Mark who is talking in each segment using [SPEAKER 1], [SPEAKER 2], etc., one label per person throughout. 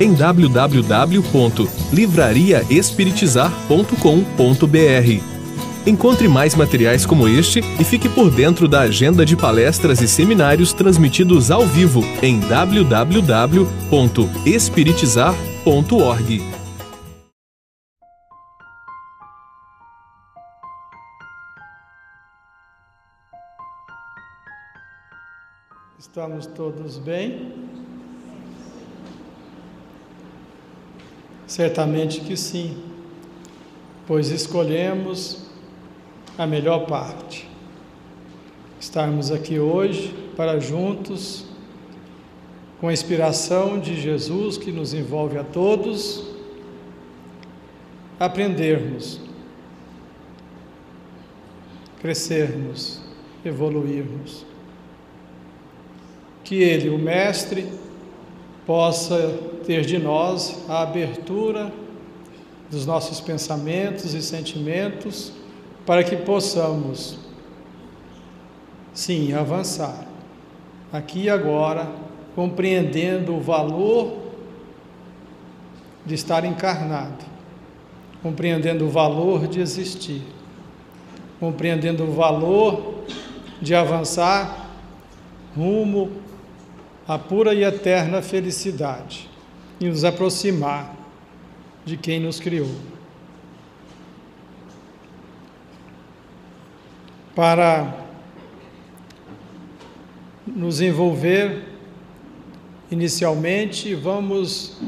[SPEAKER 1] em www.livrariaespiritizar.com.br. Encontre mais materiais como este e fique por dentro da agenda de palestras e seminários transmitidos ao vivo em www.espiritizar.org.
[SPEAKER 2] Estamos todos bem? Certamente que sim, pois escolhemos a melhor parte. Estarmos aqui hoje para juntos, com a inspiração de Jesus que nos envolve a todos, aprendermos, crescermos, evoluirmos. Que Ele, o Mestre, possa ter de nós a abertura dos nossos pensamentos e sentimentos para que possamos, sim, avançar aqui e agora, compreendendo o valor de estar encarnado, compreendendo o valor de existir, compreendendo o valor de avançar rumo à pura e eterna felicidade e nos aproximar de quem nos criou. Para nos envolver, inicialmente, vamos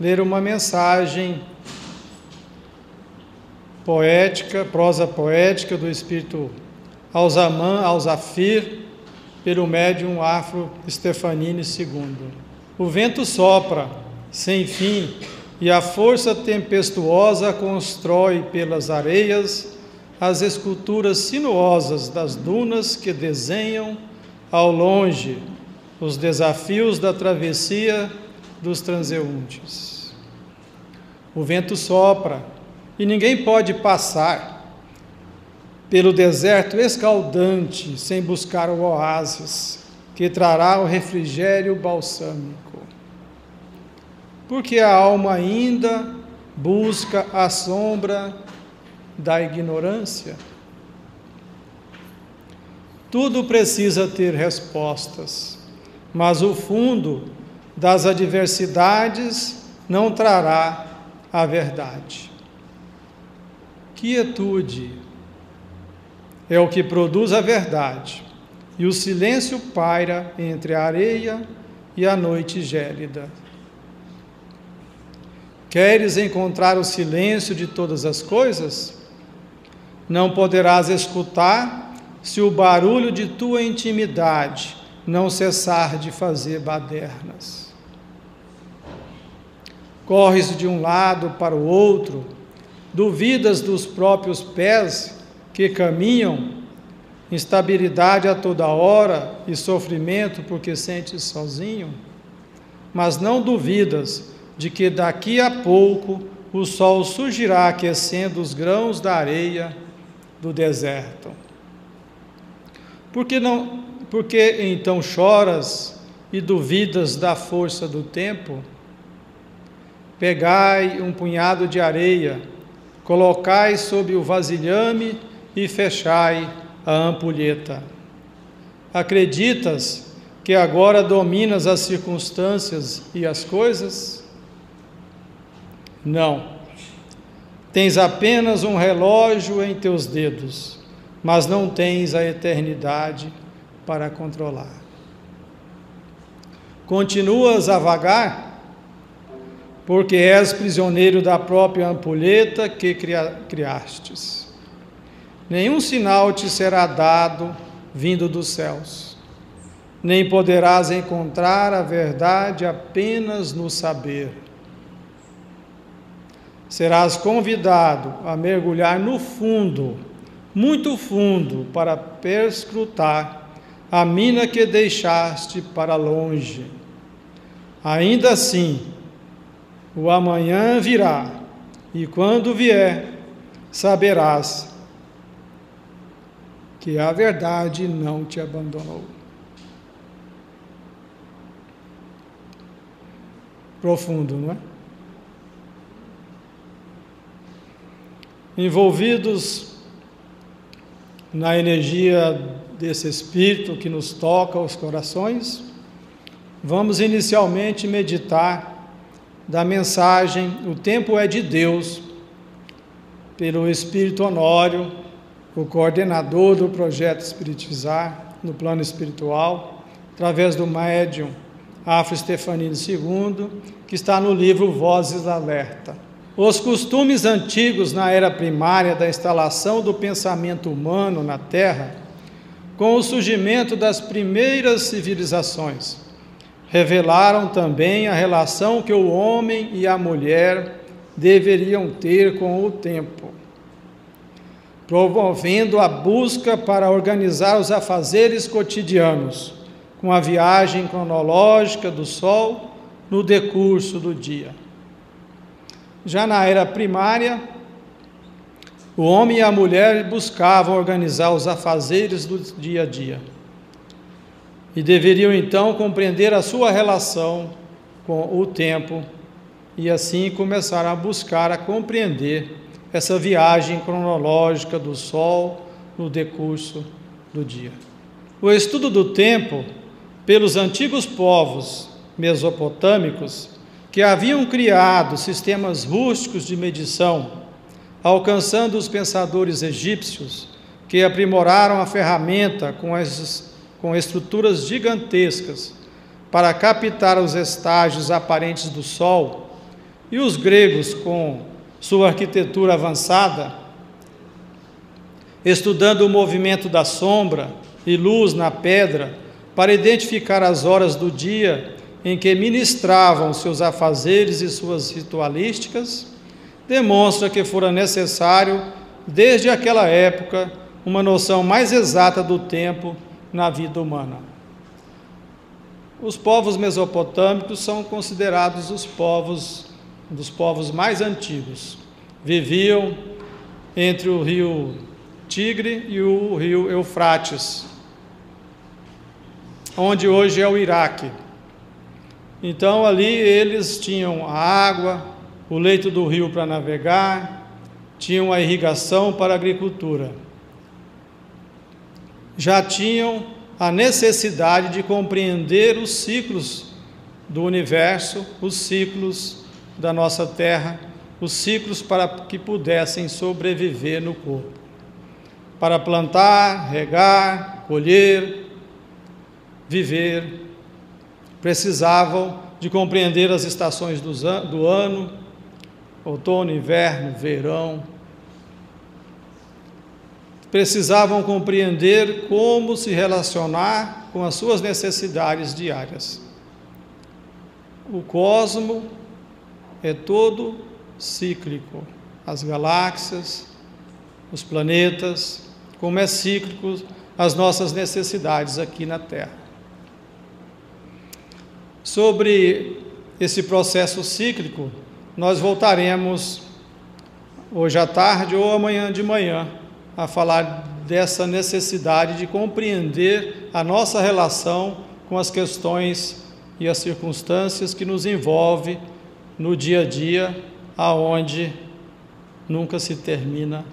[SPEAKER 2] ler uma mensagem poética, prosa poética do espírito Alzaman Alzafir, pelo médium Afro Stefanini II. O vento sopra sem fim e a força tempestuosa constrói pelas areias as esculturas sinuosas das dunas que desenham ao longe os desafios da travessia dos transeuntes. O vento sopra e ninguém pode passar pelo deserto escaldante sem buscar o oásis que trará o refrigério balsâmico porque a alma ainda busca a sombra da ignorância. Tudo precisa ter respostas, mas o fundo das adversidades não trará a verdade. Quietude é o que produz a verdade, e o silêncio paira entre a areia e a noite gélida. Queres encontrar o silêncio de todas as coisas? Não poderás escutar se o barulho de tua intimidade não cessar de fazer badernas. Corres de um lado para o outro, duvidas dos próprios pés que caminham, instabilidade a toda hora e sofrimento porque sentes sozinho, mas não duvidas de que daqui a pouco o sol surgirá aquecendo os grãos da areia do deserto. Por que não, por que então choras e duvidas da força do tempo? Pegai um punhado de areia, colocai sob o vasilhame e fechai a ampulheta. Acreditas que agora dominas as circunstâncias e as coisas? Não. Tens apenas um relógio em teus dedos, mas não tens a eternidade para controlar. Continuas a vagar, porque és prisioneiro da própria ampulheta que criastes. Nenhum sinal te será dado vindo dos céus, nem poderás encontrar a verdade apenas no saber serás convidado a mergulhar no fundo, muito fundo, para perscrutar a mina que deixaste para longe. Ainda assim, o amanhã virá, e quando vier, saberás que a verdade não te abandonou. Profundo, não é? Envolvidos na energia desse Espírito que nos toca os corações, vamos inicialmente meditar da mensagem O Tempo é de Deus, pelo Espírito Honório, o coordenador do projeto Espiritizar no plano espiritual, através do médium Afro Stefanini II, que está no livro Vozes Alerta. Os costumes antigos na era primária da instalação do pensamento humano na Terra, com o surgimento das primeiras civilizações, revelaram também a relação que o homem e a mulher deveriam ter com o tempo, promovendo a busca para organizar os afazeres cotidianos com a viagem cronológica do Sol no decurso do dia. Já na era primária, o homem e a mulher buscavam organizar os afazeres do dia a dia e deveriam então compreender a sua relação com o tempo e assim começar a buscar a compreender essa viagem cronológica do Sol no decurso do dia. O estudo do tempo pelos antigos povos mesopotâmicos que haviam criado sistemas rústicos de medição, alcançando os pensadores egípcios que aprimoraram a ferramenta com, as, com estruturas gigantescas para captar os estágios aparentes do Sol, e os gregos com sua arquitetura avançada, estudando o movimento da sombra e luz na pedra para identificar as horas do dia em que ministravam seus afazeres e suas ritualísticas, demonstra que fora necessário, desde aquela época, uma noção mais exata do tempo na vida humana. Os povos mesopotâmicos são considerados os povos dos povos mais antigos. Viviam entre o rio Tigre e o rio Eufrates, onde hoje é o Iraque. Então ali eles tinham a água, o leito do rio para navegar, tinham a irrigação para a agricultura. Já tinham a necessidade de compreender os ciclos do universo, os ciclos da nossa terra, os ciclos para que pudessem sobreviver no corpo. Para plantar, regar, colher, viver, precisavam de compreender as estações do ano, outono, inverno, verão. Precisavam compreender como se relacionar com as suas necessidades diárias. O cosmo é todo cíclico. As galáxias, os planetas, como é cíclico as nossas necessidades aqui na Terra sobre esse processo cíclico, nós voltaremos hoje à tarde ou amanhã de manhã a falar dessa necessidade de compreender a nossa relação com as questões e as circunstâncias que nos envolve no dia a dia, aonde nunca se termina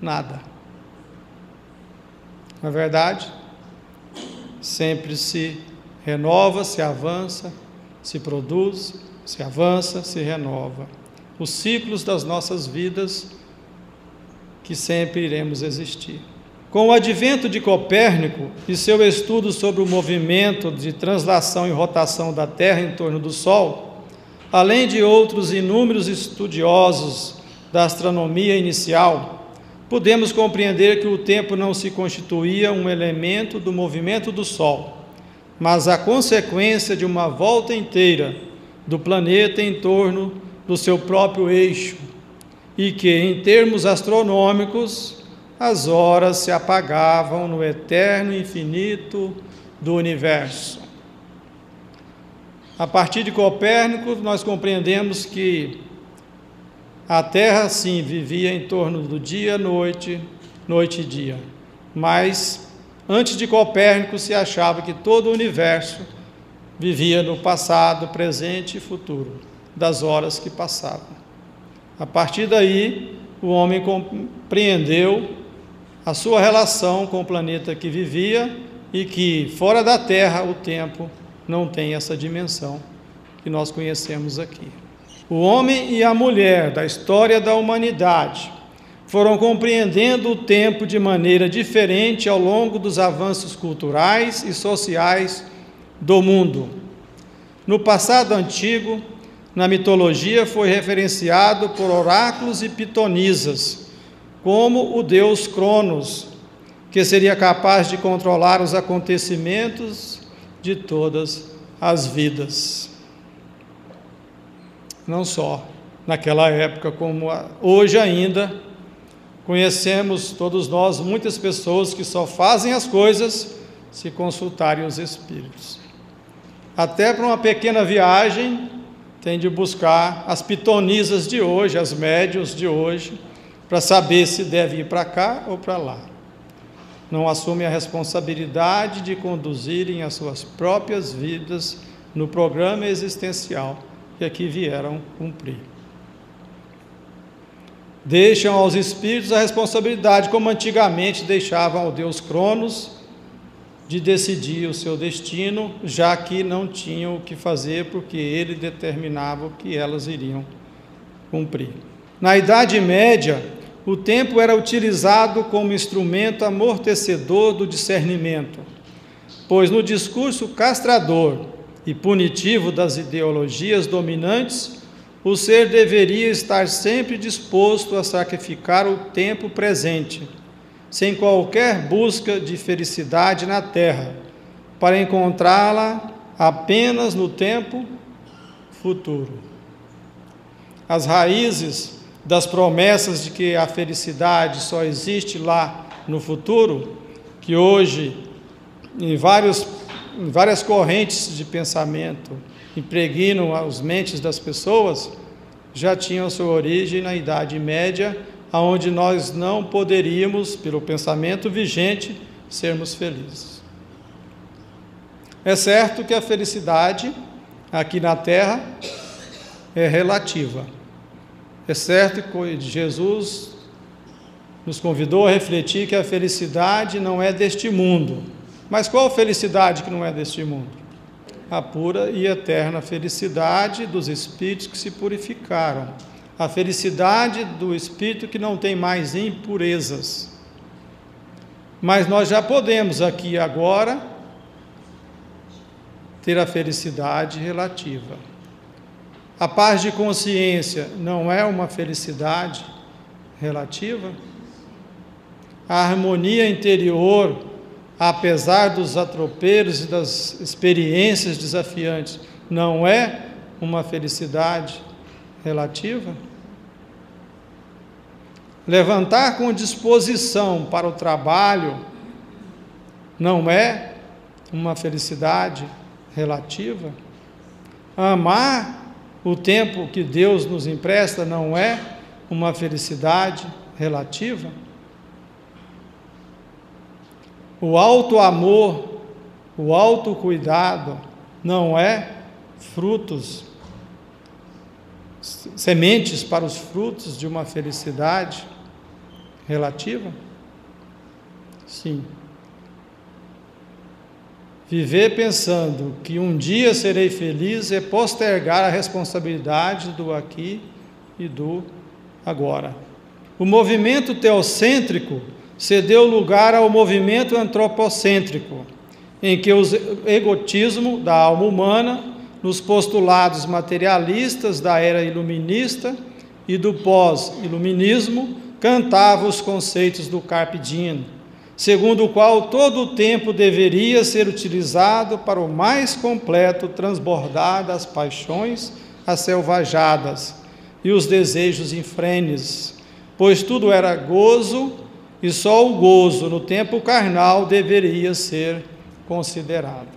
[SPEAKER 2] nada. Na é verdade, sempre se renova, se avança, se produz, se avança, se renova. Os ciclos das nossas vidas que sempre iremos existir. Com o advento de Copérnico e seu estudo sobre o movimento de translação e rotação da Terra em torno do Sol, além de outros inúmeros estudiosos da astronomia inicial, podemos compreender que o tempo não se constituía um elemento do movimento do Sol, mas a consequência de uma volta inteira do planeta em torno no seu próprio eixo e que, em termos astronômicos, as horas se apagavam no eterno infinito do universo. A partir de Copérnico, nós compreendemos que a Terra, sim, vivia em torno do dia, noite, noite dia. Mas, antes de Copérnico, se achava que todo o universo vivia no passado, presente e futuro, das horas que passavam. A partir daí, o homem compreendeu a sua relação com o planeta que vivia e que fora da Terra o tempo não tem essa dimensão que nós conhecemos aqui. O homem e a mulher da história da humanidade foram compreendendo o tempo de maneira diferente ao longo dos avanços culturais e sociais do mundo. No passado antigo, na mitologia, foi referenciado por oráculos e pitonisas, como o deus Cronos, que seria capaz de controlar os acontecimentos de todas as vidas. Não só naquela época, como hoje ainda, conhecemos todos nós muitas pessoas que só fazem as coisas se consultarem os espíritos. Até para uma pequena viagem, tem de buscar as pitonisas de hoje, as médios de hoje, para saber se deve ir para cá ou para lá. Não assumem a responsabilidade de conduzirem as suas próprias vidas no programa existencial que aqui vieram cumprir. Deixam aos espíritos a responsabilidade, como antigamente deixavam ao Deus Cronos de decidir o seu destino, já que não tinham o que fazer, porque ele determinava o que elas iriam cumprir. Na Idade Média, o tempo era utilizado como instrumento amortecedor do discernimento, pois no discurso castrador e punitivo das ideologias dominantes, o ser deveria estar sempre disposto a sacrificar o tempo presente sem qualquer busca de felicidade na terra, para encontrá-la apenas no tempo futuro. As raízes das promessas de que a felicidade só existe lá no futuro, que hoje, em, vários, em várias correntes de pensamento, impregnam as mentes das pessoas, já tinham sua origem na Idade Média aonde nós não poderíamos, pelo pensamento vigente, sermos felizes. É certo que a felicidade aqui na terra é relativa. É certo que Jesus nos convidou a refletir que a felicidade não é deste mundo. Mas qual felicidade que não é deste mundo? A pura e eterna felicidade dos espíritos que se purificaram a felicidade do espírito que não tem mais impurezas. Mas nós já podemos aqui agora ter a felicidade relativa. A paz de consciência não é uma felicidade relativa? A harmonia interior, apesar dos atropelos e das experiências desafiantes, não é uma felicidade relativa. Levantar com disposição para o trabalho não é uma felicidade relativa. Amar o tempo que Deus nos empresta não é uma felicidade relativa. O alto amor, o alto cuidado não é frutos sementes para os frutos de uma felicidade relativa? Sim. Viver pensando que um dia serei feliz é postergar a responsabilidade do aqui e do agora. O movimento teocêntrico cedeu lugar ao movimento antropocêntrico, em que o egotismo da alma humana nos postulados materialistas da era iluminista e do pós-iluminismo, cantava os conceitos do Carpe Diem, segundo o qual todo o tempo deveria ser utilizado para o mais completo transbordar das paixões selvajadas e os desejos infrenes, pois tudo era gozo e só o gozo no tempo carnal deveria ser considerado.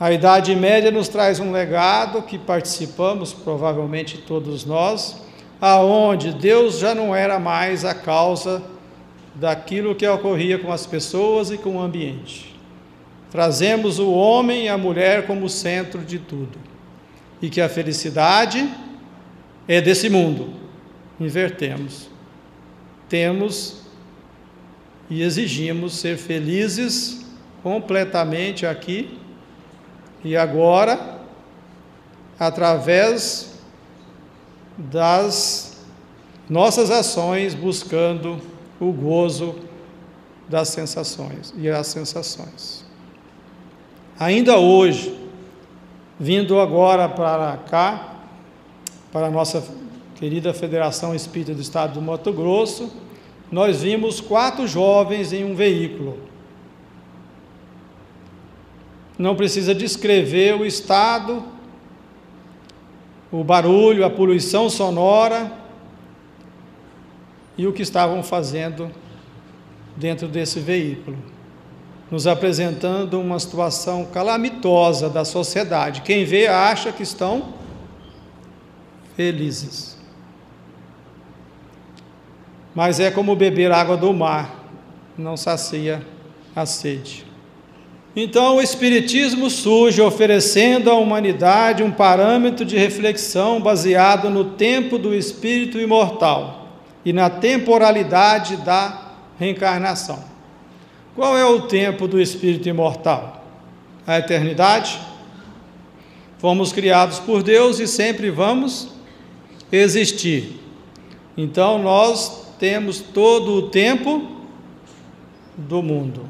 [SPEAKER 2] A Idade Média nos traz um legado que participamos, provavelmente todos nós, aonde Deus já não era mais a causa daquilo que ocorria com as pessoas e com o ambiente. Trazemos o homem e a mulher como centro de tudo. E que a felicidade é desse mundo. Invertemos. Temos e exigimos ser felizes completamente aqui e agora, através das nossas ações, buscando o gozo das sensações e as sensações. Ainda hoje, vindo agora para cá, para a nossa querida Federação Espírita do Estado do Mato Grosso, nós vimos quatro jovens em um veículo. Não precisa descrever o estado, o barulho, a poluição sonora e o que estavam fazendo dentro desse veículo, nos apresentando uma situação calamitosa da sociedade. Quem vê acha que estão felizes. Mas é como beber água do mar, não sacia a sede. Então o Espiritismo surge oferecendo à humanidade um parâmetro de reflexão baseado no tempo do espírito imortal e na temporalidade da reencarnação. Qual é o tempo do espírito imortal? A eternidade? Fomos criados por Deus e sempre vamos existir. Então nós temos todo o tempo do mundo.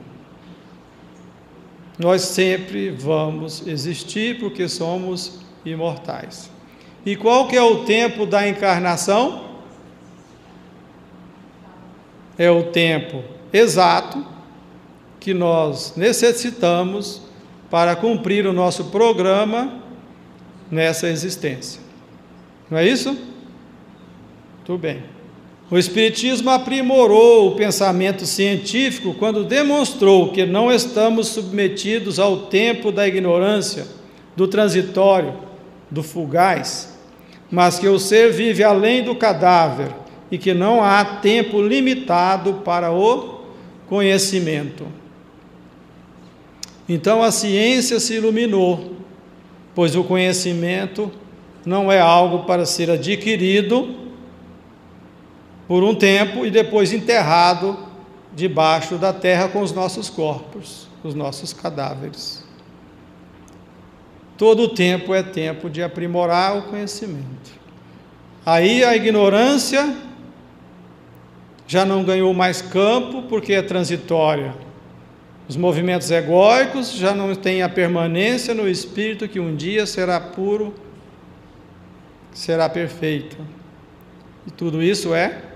[SPEAKER 2] Nós sempre vamos existir porque somos imortais. E qual que é o tempo da encarnação? É o tempo exato que nós necessitamos para cumprir o nosso programa nessa existência. Não é isso? Tudo bem. O Espiritismo aprimorou o pensamento científico quando demonstrou que não estamos submetidos ao tempo da ignorância, do transitório, do fugaz, mas que o ser vive além do cadáver e que não há tempo limitado para o conhecimento. Então a ciência se iluminou, pois o conhecimento não é algo para ser adquirido por um tempo e depois enterrado debaixo da terra com os nossos corpos, os nossos cadáveres. Todo tempo é tempo de aprimorar o conhecimento. Aí a ignorância já não ganhou mais campo porque é transitória. Os movimentos egóicos já não têm a permanência no espírito que um dia será puro, será perfeito. E tudo isso é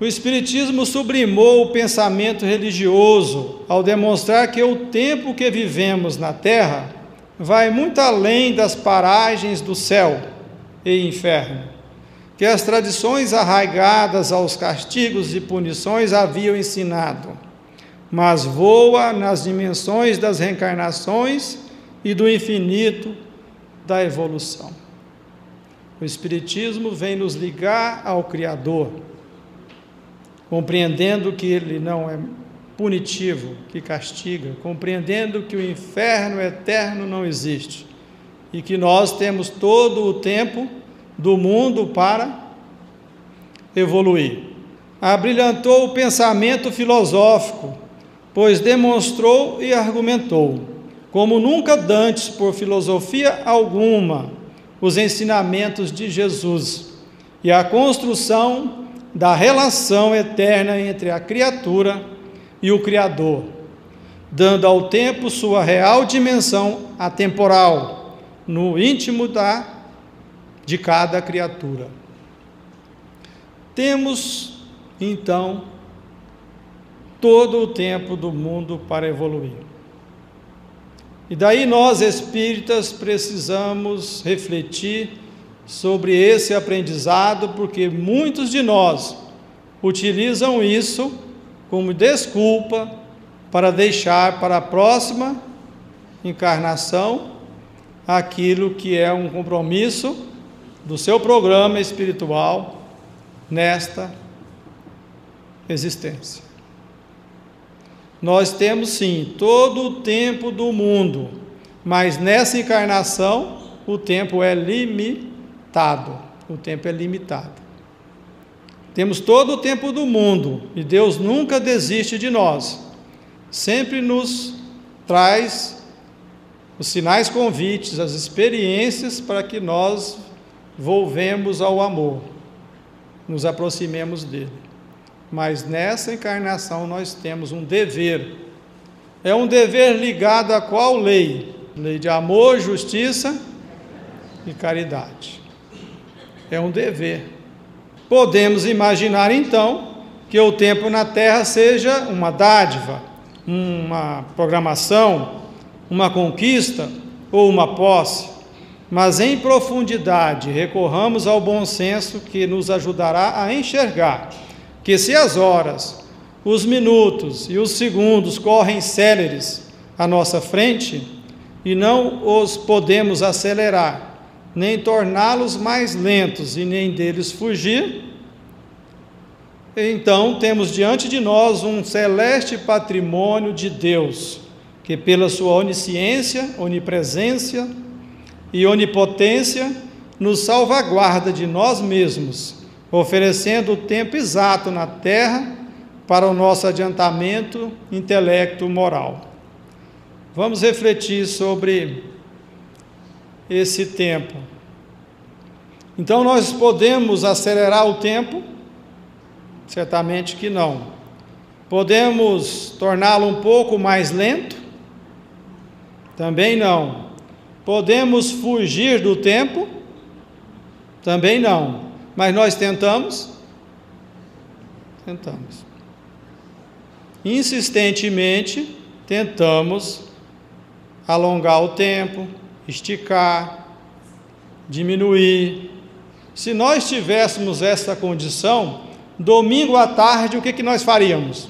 [SPEAKER 2] O Espiritismo sublimou o pensamento religioso ao demonstrar que o tempo que vivemos na Terra vai muito além das paragens do céu e inferno, que as tradições arraigadas aos castigos e punições haviam ensinado, mas voa nas dimensões das reencarnações e do infinito da evolução. O Espiritismo vem nos ligar ao Criador, compreendendo que Ele não é punitivo, que castiga, compreendendo que o inferno eterno não existe e que nós temos todo o tempo do mundo para evoluir. Abrilhantou o pensamento filosófico, pois demonstrou e argumentou, como nunca dantes por filosofia alguma, os ensinamentos de Jesus e a construção da relação eterna entre a criatura e o Criador, dando ao tempo sua real dimensão atemporal, no íntimo da de cada criatura. Temos então todo o tempo do mundo para evoluir. E daí nós espíritas precisamos refletir sobre esse aprendizado, porque muitos de nós utilizam isso como desculpa para deixar para a próxima encarnação aquilo que é um compromisso do seu programa espiritual nesta existência. Nós temos sim todo o tempo do mundo, mas nessa encarnação o tempo é limitado. O tempo é limitado. Temos todo o tempo do mundo e Deus nunca desiste de nós. Sempre nos traz os sinais convites, as experiências para que nós volvemos ao amor, nos aproximemos dele. Mas nessa encarnação nós temos um dever. É um dever ligado a qual lei? Lei de amor, justiça e caridade. É um dever. Podemos imaginar então que o tempo na Terra seja uma dádiva, uma programação, uma conquista ou uma posse, mas em profundidade recorramos ao bom senso que nos ajudará a enxergar que se as horas, os minutos e os segundos correm céleres à nossa frente e não os podemos acelerar, nem torná-los mais lentos e nem deles fugir, então temos diante de nós um celeste patrimônio de Deus, que pela sua onisciência, onipresença e onipotência nos salvaguarda de nós mesmos oferecendo o tempo exato na terra para o nosso adiantamento intelecto-moral. Vamos refletir sobre esse tempo. Então, nós podemos acelerar o tempo? Certamente que não. Podemos torná-lo um pouco mais lento? Também não. Podemos fugir do tempo? Também não. Mas nós tentamos? Tentamos. Insistentemente tentamos alongar o tempo, esticar, diminuir. Se nós tivéssemos essa condição, domingo à tarde, o que, que nós faríamos?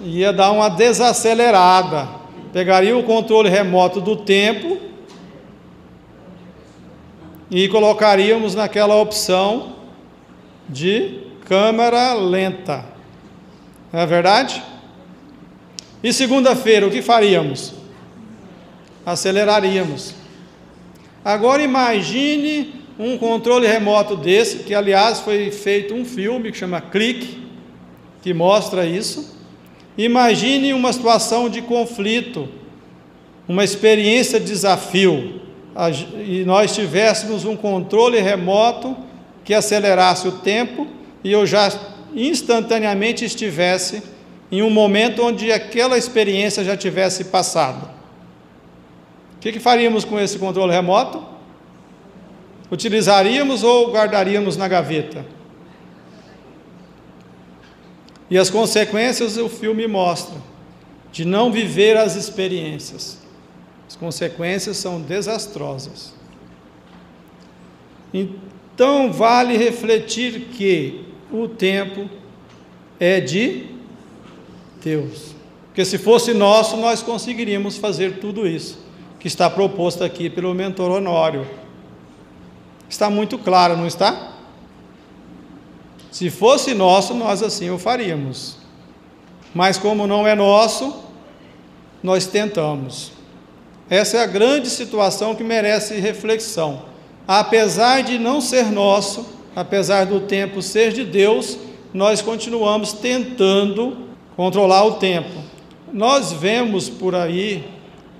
[SPEAKER 2] Ia dar uma desacelerada, pegaria o controle remoto do tempo e colocaríamos naquela opção de câmera lenta. Não é verdade? E segunda-feira, o que faríamos? Aceleraríamos. Agora imagine um controle remoto desse, que aliás foi feito um filme que chama Clique, que mostra isso. Imagine uma situação de conflito, uma experiência de desafio e nós tivéssemos um controle remoto que acelerasse o tempo e eu já instantaneamente estivesse em um momento onde aquela experiência já tivesse passado. O que, que faríamos com esse controle remoto? Utilizaríamos ou guardaríamos na gaveta? E as consequências o filme mostra de não viver as experiências. As consequências são desastrosas. Então, vale refletir que o tempo é de Deus. Porque se fosse nosso, nós conseguiríamos fazer tudo isso que está proposto aqui pelo mentor Honório. Está muito claro, não está? Se fosse nosso, nós assim o faríamos. Mas como não é nosso, nós tentamos. Essa é a grande situação que merece reflexão. Apesar de não ser nosso, apesar do tempo ser de Deus, nós continuamos tentando controlar o tempo. Nós vemos por aí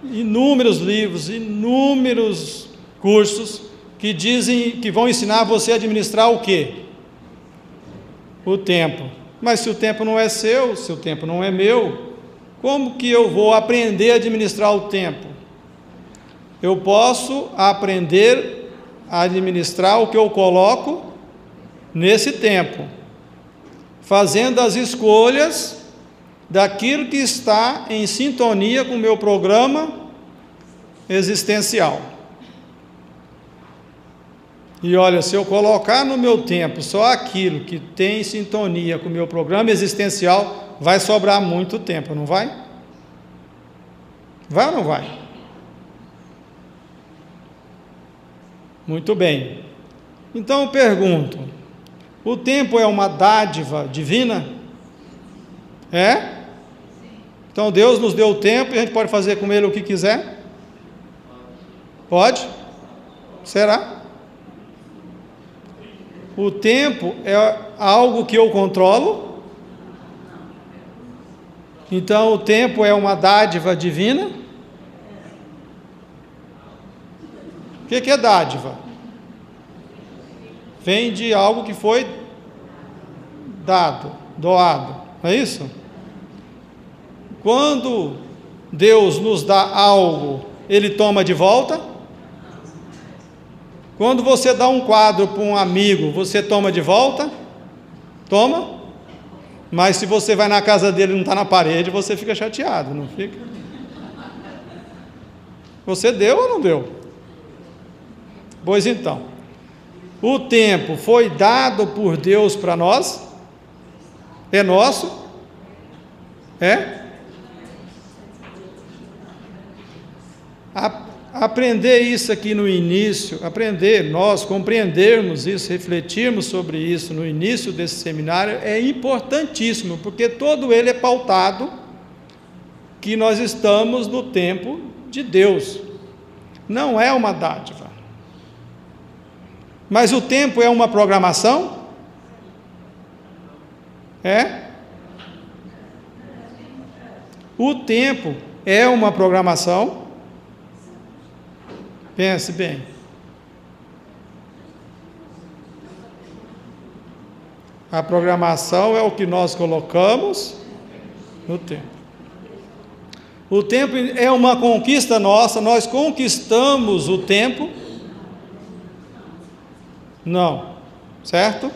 [SPEAKER 2] inúmeros livros, inúmeros cursos que dizem que vão ensinar você a administrar o quê? O tempo. Mas se o tempo não é seu, se o tempo não é meu, como que eu vou aprender a administrar o tempo? Eu posso aprender a administrar o que eu coloco nesse tempo, fazendo as escolhas daquilo que está em sintonia com o meu programa existencial. E olha, se eu colocar no meu tempo só aquilo que tem sintonia com o meu programa existencial, vai sobrar muito tempo, não vai? Vai ou não vai? Muito bem. Então eu pergunto: o tempo é uma dádiva divina? É? Então Deus nos deu o tempo e a gente pode fazer com ele o que quiser? Pode? Será? O tempo é algo que eu controlo? Então o tempo é uma dádiva divina? O que, é dádiva? Vem de algo que foi dado, doado, não é isso? Quando Deus nos dá algo, Ele toma de volta? Quando você dá um quadro para um amigo, você toma de volta? Toma? Mas se você vai na casa dele e não está na parede, você fica chateado, não fica? Você deu ou não deu? Pois então, o tempo foi dado por Deus para nós? É nosso? É? Aprender isso aqui no início, aprender, nós compreendermos isso, refletirmos sobre isso no início desse seminário é importantíssimo, porque todo ele é pautado que nós estamos no tempo de Deus. Não é uma dádiva. Mas o tempo é uma programação? É? O tempo é uma programação? Pense bem. A programação é o que nós colocamos no tempo. O tempo é uma conquista nossa, nós conquistamos o tempo. Não, certo?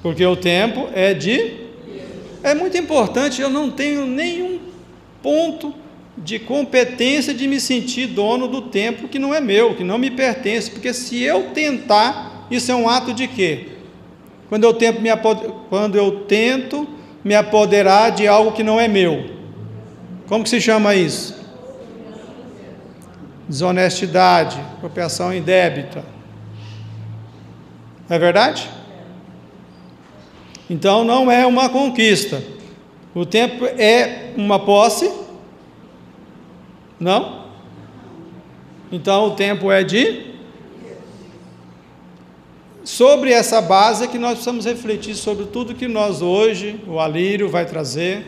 [SPEAKER 2] Porque o tempo é de. É muito importante, eu não tenho nenhum ponto de competência de me sentir dono do tempo que não é meu, que não me pertence, porque se eu tentar, isso é um ato de quê? Quando eu tento me, quando eu tento me apoderar de algo que não é meu. Como que se chama isso? Desonestidade, apropriação indébita. É verdade? Então não é uma conquista. O tempo é uma posse não? Então o tempo é de. Sobre essa base é que nós precisamos refletir sobre tudo que nós hoje, o Alírio vai trazer,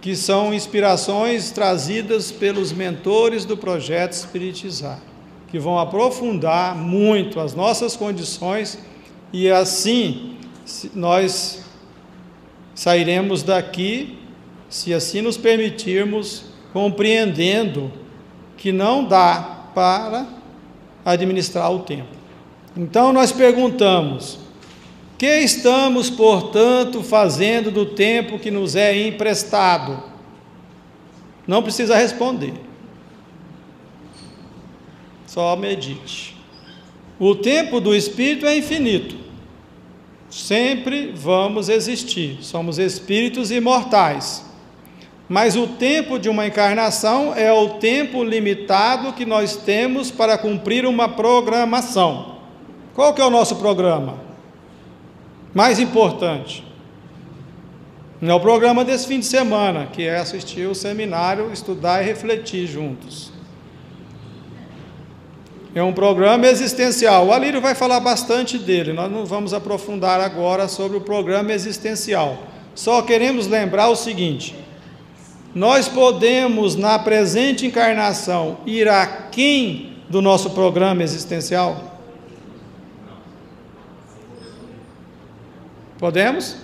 [SPEAKER 2] que são inspirações trazidas pelos mentores do projeto Espiritizar, que vão aprofundar muito as nossas condições e assim nós sairemos daqui, se assim nos permitirmos, compreendendo que não dá para administrar o tempo. Então nós perguntamos: que estamos, portanto, fazendo do tempo que nos é emprestado? Não precisa responder. Só medite. O tempo do espírito é infinito. Sempre vamos existir. Somos espíritos imortais. Mas o tempo de uma encarnação é o tempo limitado que nós temos para cumprir uma programação. Qual que é o nosso programa? Mais importante. É o programa desse fim de semana, que é assistir o seminário, estudar e refletir juntos. É um programa existencial. O Alírio vai falar bastante dele. Nós não vamos aprofundar agora sobre o programa existencial. Só queremos lembrar o seguinte: nós podemos, na presente encarnação, ir aquém do nosso programa existencial? Podemos?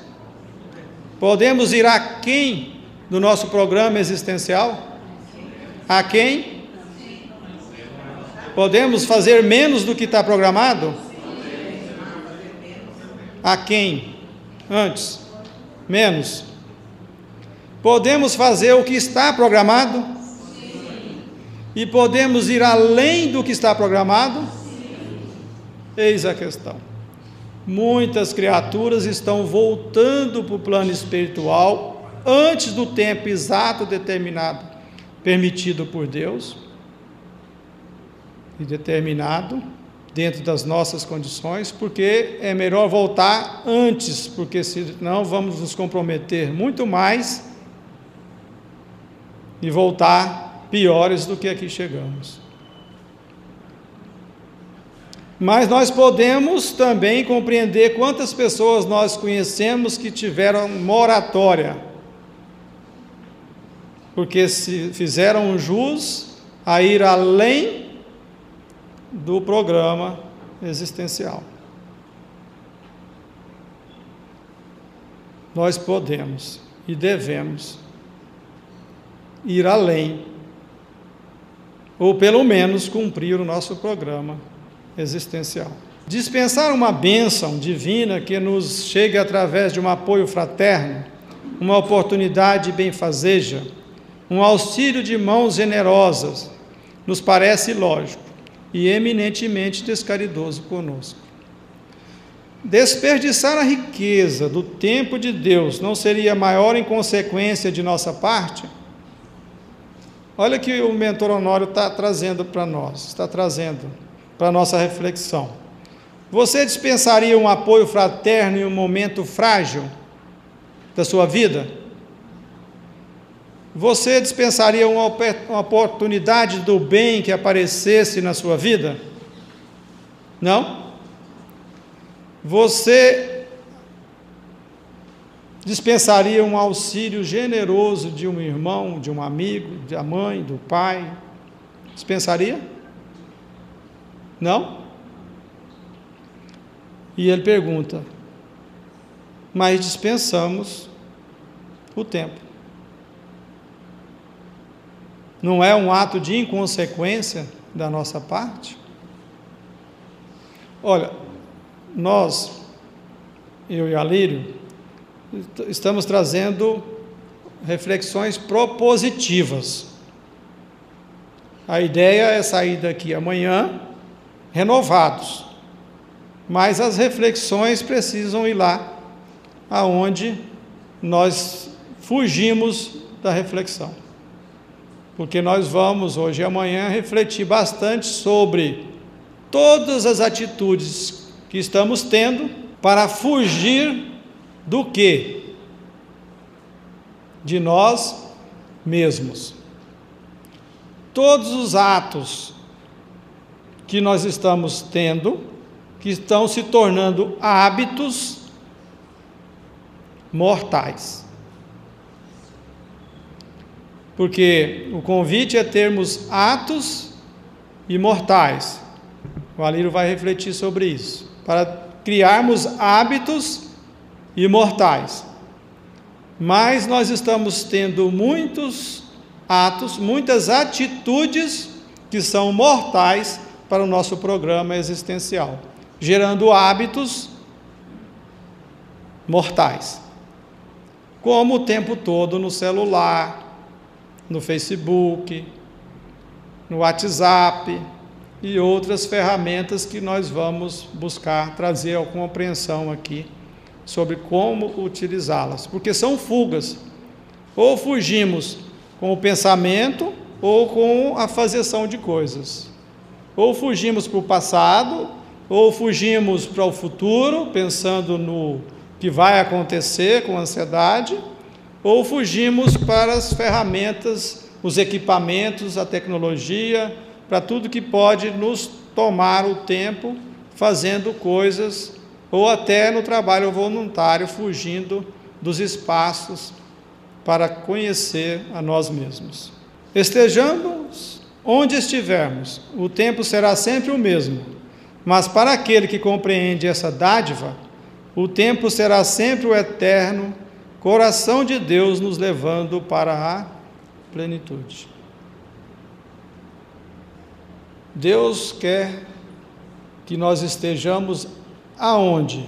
[SPEAKER 2] Podemos ir aquém do nosso programa existencial? A quem? Podemos fazer menos do que está programado? A quem? Antes? Menos? Podemos fazer o que está programado? Sim. E podemos ir além do que está programado? Sim. Eis a questão. Muitas criaturas estão voltando para o plano espiritual antes do tempo exato determinado, permitido por Deus e determinado dentro das nossas condições, porque é melhor voltar antes, porque senão vamos nos comprometer muito mais e voltar piores do que aqui chegamos. Mas nós podemos também compreender quantas pessoas nós conhecemos que tiveram moratória, porque se fizeram jus a ir além do programa existencial. Nós podemos e devemos ir além, ou pelo menos cumprir o nosso programa existencial. Dispensar uma bênção divina que nos chegue através de um apoio fraterno, uma oportunidade benfazeja, um auxílio de mãos generosas, nos parece lógico e eminentemente descaridoso conosco. Desperdiçar a riqueza do tempo de Deus não seria maior inconsequência de nossa parte? Olha que o mentor Honório está trazendo para nós, está trazendo para nossa reflexão. Você dispensaria um apoio fraterno em um momento frágil da sua vida? Você dispensaria uma oportunidade do bem que aparecesse na sua vida? Não? Você dispensaria um auxílio generoso de um irmão, de um amigo, da mãe, do pai? Dispensaria? Não? E ele pergunta: Mas dispensamos o tempo. Não é um ato de inconsequência da nossa parte? Olha, nós, eu e Alírio, estamos trazendo reflexões propositivas. A ideia é sair daqui amanhã renovados, mas as reflexões precisam ir lá aonde nós fugimos da reflexão. Porque nós vamos hoje e amanhã refletir bastante sobre todas as atitudes que estamos tendo para fugir do que? De nós mesmos. Todos os atos que nós estamos tendo, que estão se tornando hábitos mortais. Porque o convite é termos atos imortais. O vai refletir sobre isso. Para criarmos hábitos imortais. Mas nós estamos tendo muitos atos, muitas atitudes que são mortais para o nosso programa existencial, gerando hábitos mortais. Como o tempo todo no celular, no Facebook, no WhatsApp e outras ferramentas que nós vamos buscar trazer a compreensão aqui sobre como utilizá-las, porque são fugas. Ou fugimos com o pensamento ou com a fazeção de coisas. Ou fugimos para o passado, ou fugimos para o futuro, pensando no que vai acontecer com ansiedade, ou fugimos para as ferramentas, os equipamentos, a tecnologia, para tudo que pode nos tomar o tempo fazendo coisas ou até no trabalho voluntário, fugindo dos espaços para conhecer a nós mesmos. Estejamos onde estivermos, o tempo será sempre o mesmo, mas para aquele que compreende essa dádiva, o tempo será sempre o eterno coração de Deus nos levando para a plenitude. Deus quer que nós estejamos aonde?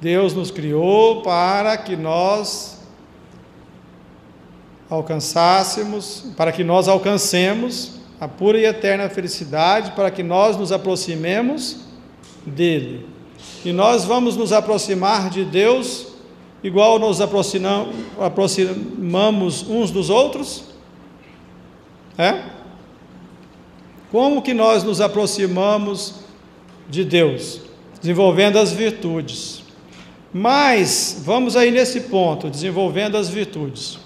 [SPEAKER 2] Deus nos criou para que nós alcançássemos, para que nós alcancemos a pura e eterna felicidade, para que nós nos aproximemos dele. E nós vamos nos aproximar de Deus igual nos aproximamos uns dos outros? É? Como que nós nos aproximamos de Deus? Desenvolvendo as virtudes. Mas, vamos aí nesse ponto, desenvolvendo as virtudes.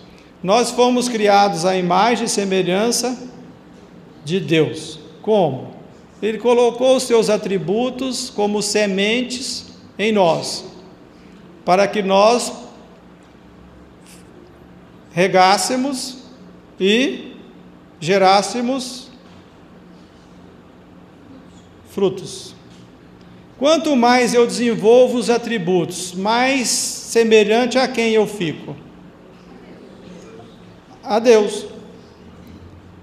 [SPEAKER 2] Nós fomos criados à imagem e semelhança de Deus. Como? Ele colocou os seus atributos como sementes em nós, para que nós regássemos e gerássemos frutos. Quanto mais eu desenvolvo os atributos, mais semelhante a quem eu fico? A Deus.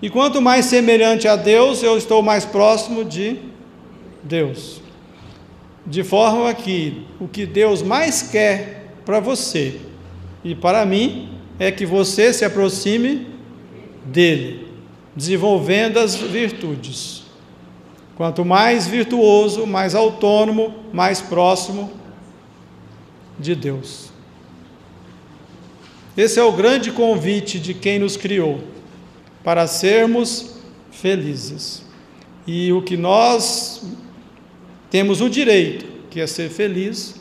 [SPEAKER 2] E quanto mais semelhante a Deus, eu estou mais próximo de Deus. De forma que o que Deus mais quer para você e para mim é que você se aproxime dele, desenvolvendo as virtudes. Quanto mais virtuoso, mais autônomo, mais próximo de Deus. Esse é o grande convite de quem nos criou para sermos felizes. E o que nós temos o direito, que é ser feliz,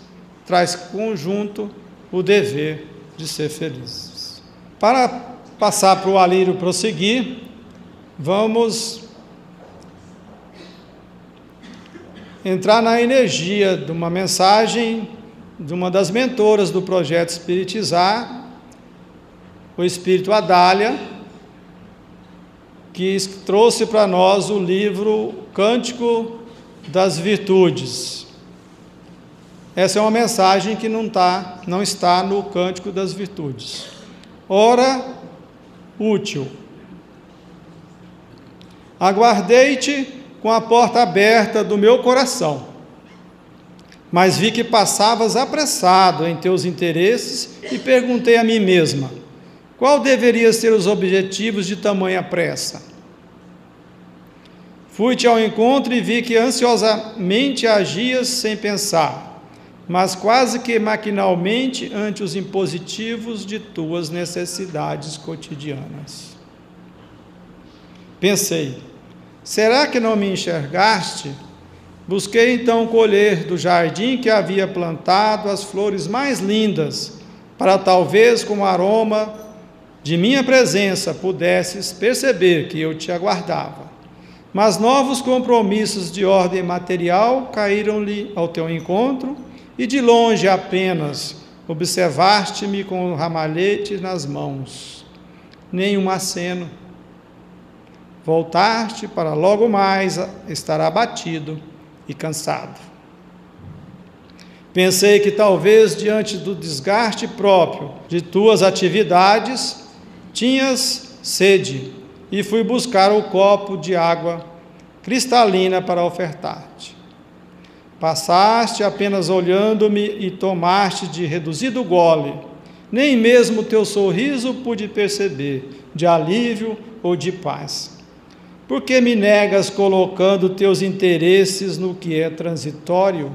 [SPEAKER 2] traz conjunto o dever de ser felizes. Para passar para o Alírio prosseguir, vamos entrar na energia de uma mensagem de uma das mentoras do projeto Espiritizar, o Espírito Adália, que trouxe para nós o livro Cântico das Virtudes. Essa é uma mensagem que não, tá, não está no Cântico das Virtudes. Ora, útil. Aguardei-te com a porta aberta do meu coração, mas vi que passavas apressado em teus interesses e perguntei a mim mesma: qual deveria ser os objetivos de tamanha pressa? Fui-te ao encontro e vi que ansiosamente agias sem pensar, mas quase que maquinalmente ante os impositivos de tuas necessidades cotidianas. Pensei, será que não me enxergaste? Busquei então colher do jardim que havia plantado as flores mais lindas, para talvez com aroma de minha presença pudesses perceber que eu te aguardava. Mas novos compromissos de ordem material caíram-lhe ao teu encontro, e de longe apenas observaste-me com o ramalhete nas mãos. Nenhum aceno. Voltaste para logo mais estar abatido e cansado. Pensei que talvez diante do desgaste próprio de tuas atividades, Tinhas sede, e fui buscar o copo de água cristalina para ofertar-te. Passaste apenas olhando-me e tomaste de reduzido gole. Nem mesmo teu sorriso pude perceber, de alívio ou de paz. Por que me negas colocando teus interesses no que é transitório?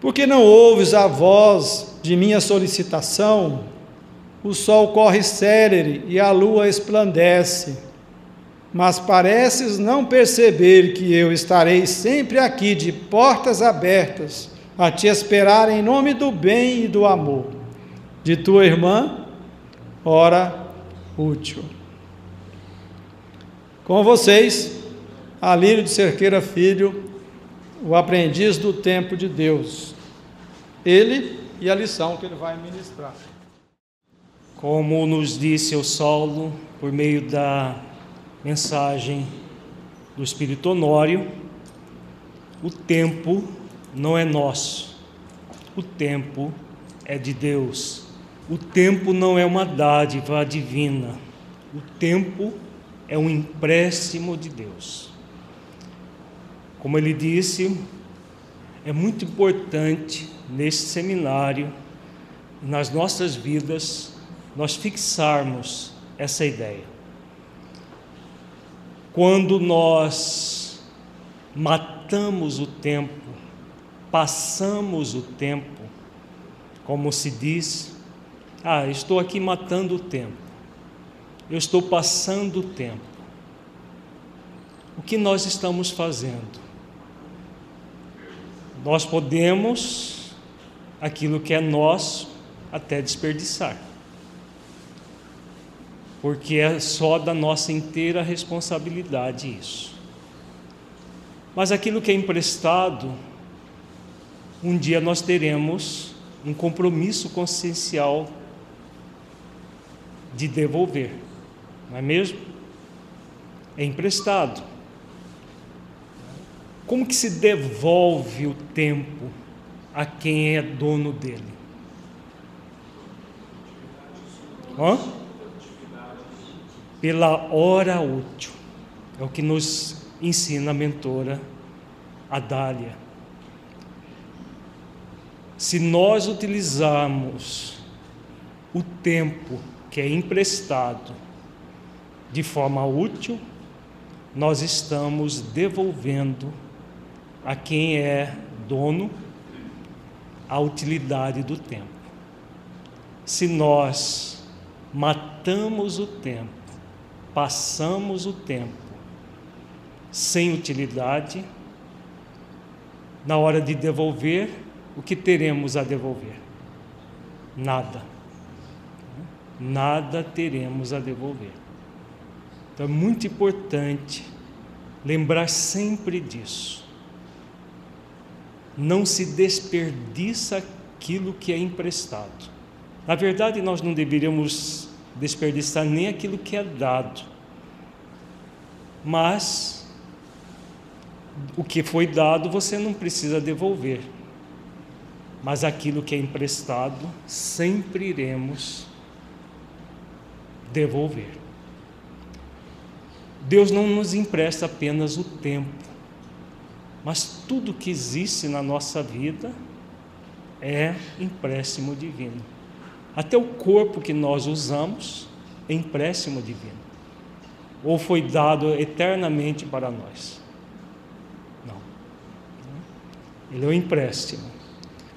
[SPEAKER 2] Porque não ouves a voz de minha solicitação? O sol corre célere e a lua esplandece, mas pareces não perceber que eu estarei sempre aqui de portas abertas a te esperar em nome do bem e do amor. De tua irmã, hora útil. Com vocês, Alírio de Cerqueira Filho, o aprendiz do tempo de Deus. Ele e a lição que ele vai ministrar.
[SPEAKER 3] Como nos disse o Saulo por meio da mensagem do Espírito Honório, o tempo não é nosso, o tempo é de Deus. O tempo não é uma dádiva divina, o tempo é um empréstimo de Deus. Como ele disse, é muito importante neste seminário nas nossas vidas nós fixarmos essa ideia. Quando nós matamos o tempo, passamos o tempo, como se diz, ah, estou aqui matando o tempo, eu estou passando o tempo. O que nós estamos fazendo? Nós podemos, aquilo que é nosso, até desperdiçar porque é só da nossa inteira responsabilidade isso. Mas aquilo que é emprestado, um dia nós teremos um compromisso consciencial de devolver, não é mesmo? É emprestado. Como que se devolve o tempo a quem é dono dele? Hã? Pela hora útil. É o que nos ensina a mentora Adália. Se nós utilizarmos o tempo que é emprestado de forma útil, nós estamos devolvendo a quem é dono a utilidade do tempo. Se nós matamos o tempo passamos o tempo sem utilidade, na hora de devolver, o que teremos a devolver? Nada. Nada teremos a devolver. Então é muito importante lembrar sempre disso. Não se desperdiça aquilo que é emprestado. Na verdade, nós não deveríamos desperdiçar nem aquilo que é dado. Mas o que foi dado você não precisa devolver. Mas aquilo que é emprestado, sempre iremos devolver. Deus não nos empresta apenas o tempo, mas tudo que existe na nossa vida é empréstimo divino. Até o corpo que nós usamos é empréstimo divino. Ou foi dado eternamente para nós? Não. Ele é um empréstimo.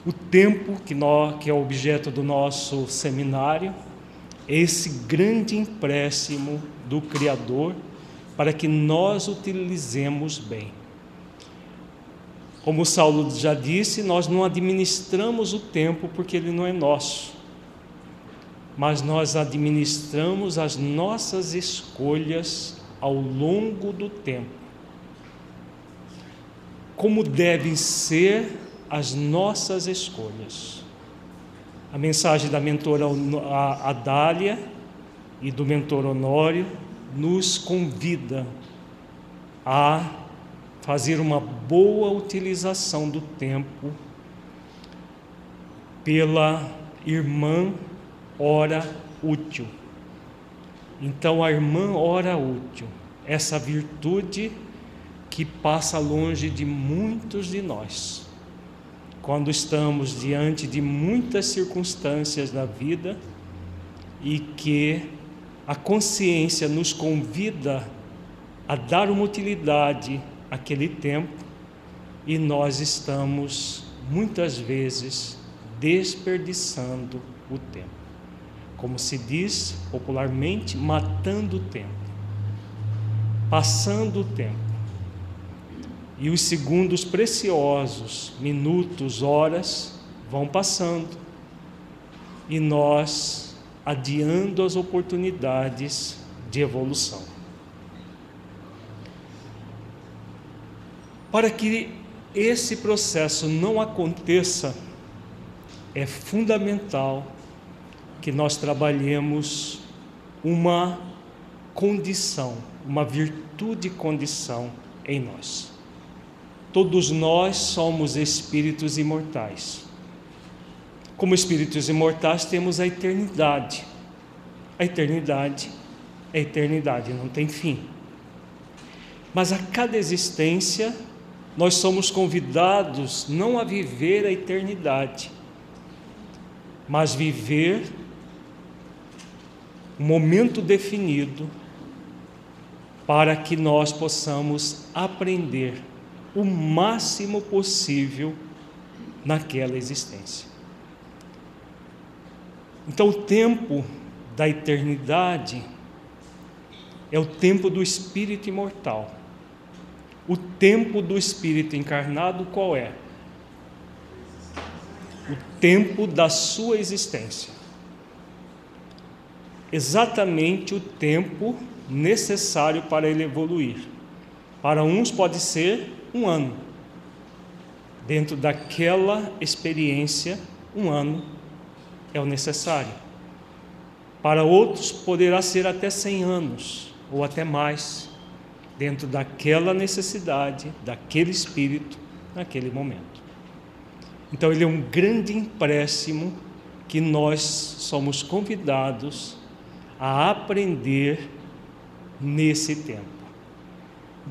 [SPEAKER 3] O tempo que, nós, que é objeto do nosso seminário é esse grande empréstimo do Criador para que nós utilizemos bem. Como Saulo já disse, nós não administramos o tempo porque ele não é nosso mas nós administramos as nossas escolhas ao longo do tempo. Como devem ser as nossas escolhas. A mensagem da mentora Adália e do mentor Honório nos convida a fazer uma boa utilização do tempo pela irmã hora útil. Então a irmã hora útil, essa virtude que passa longe de muitos de nós. Quando estamos diante de muitas circunstâncias da vida e que a consciência nos convida a dar uma utilidade àquele tempo e nós estamos muitas vezes desperdiçando o tempo como se diz popularmente, matando o tempo, passando o tempo. E os segundos preciosos, minutos, horas, vão passando, e nós adiando as oportunidades de evolução. Para que esse processo não aconteça, é fundamental que nós trabalhemos uma condição, uma virtude condição em nós. Todos nós somos espíritos imortais. Como espíritos imortais, temos a eternidade. A eternidade é eternidade, não tem fim. Mas a cada existência, nós somos convidados não a viver a eternidade, mas viver um momento definido para que nós possamos aprender o máximo possível naquela existência. Então, o tempo da eternidade é o tempo do espírito imortal. O tempo do espírito encarnado qual é? O tempo da sua existência. Exatamente o tempo necessário para ele evoluir. Para uns pode ser um ano. Dentro daquela experiência, um ano é o necessário. Para outros poderá ser até 100 anos ou até mais, dentro daquela necessidade, daquele espírito, naquele momento. Então, ele é um grande empréstimo que nós somos convidados a aprender nesse tempo.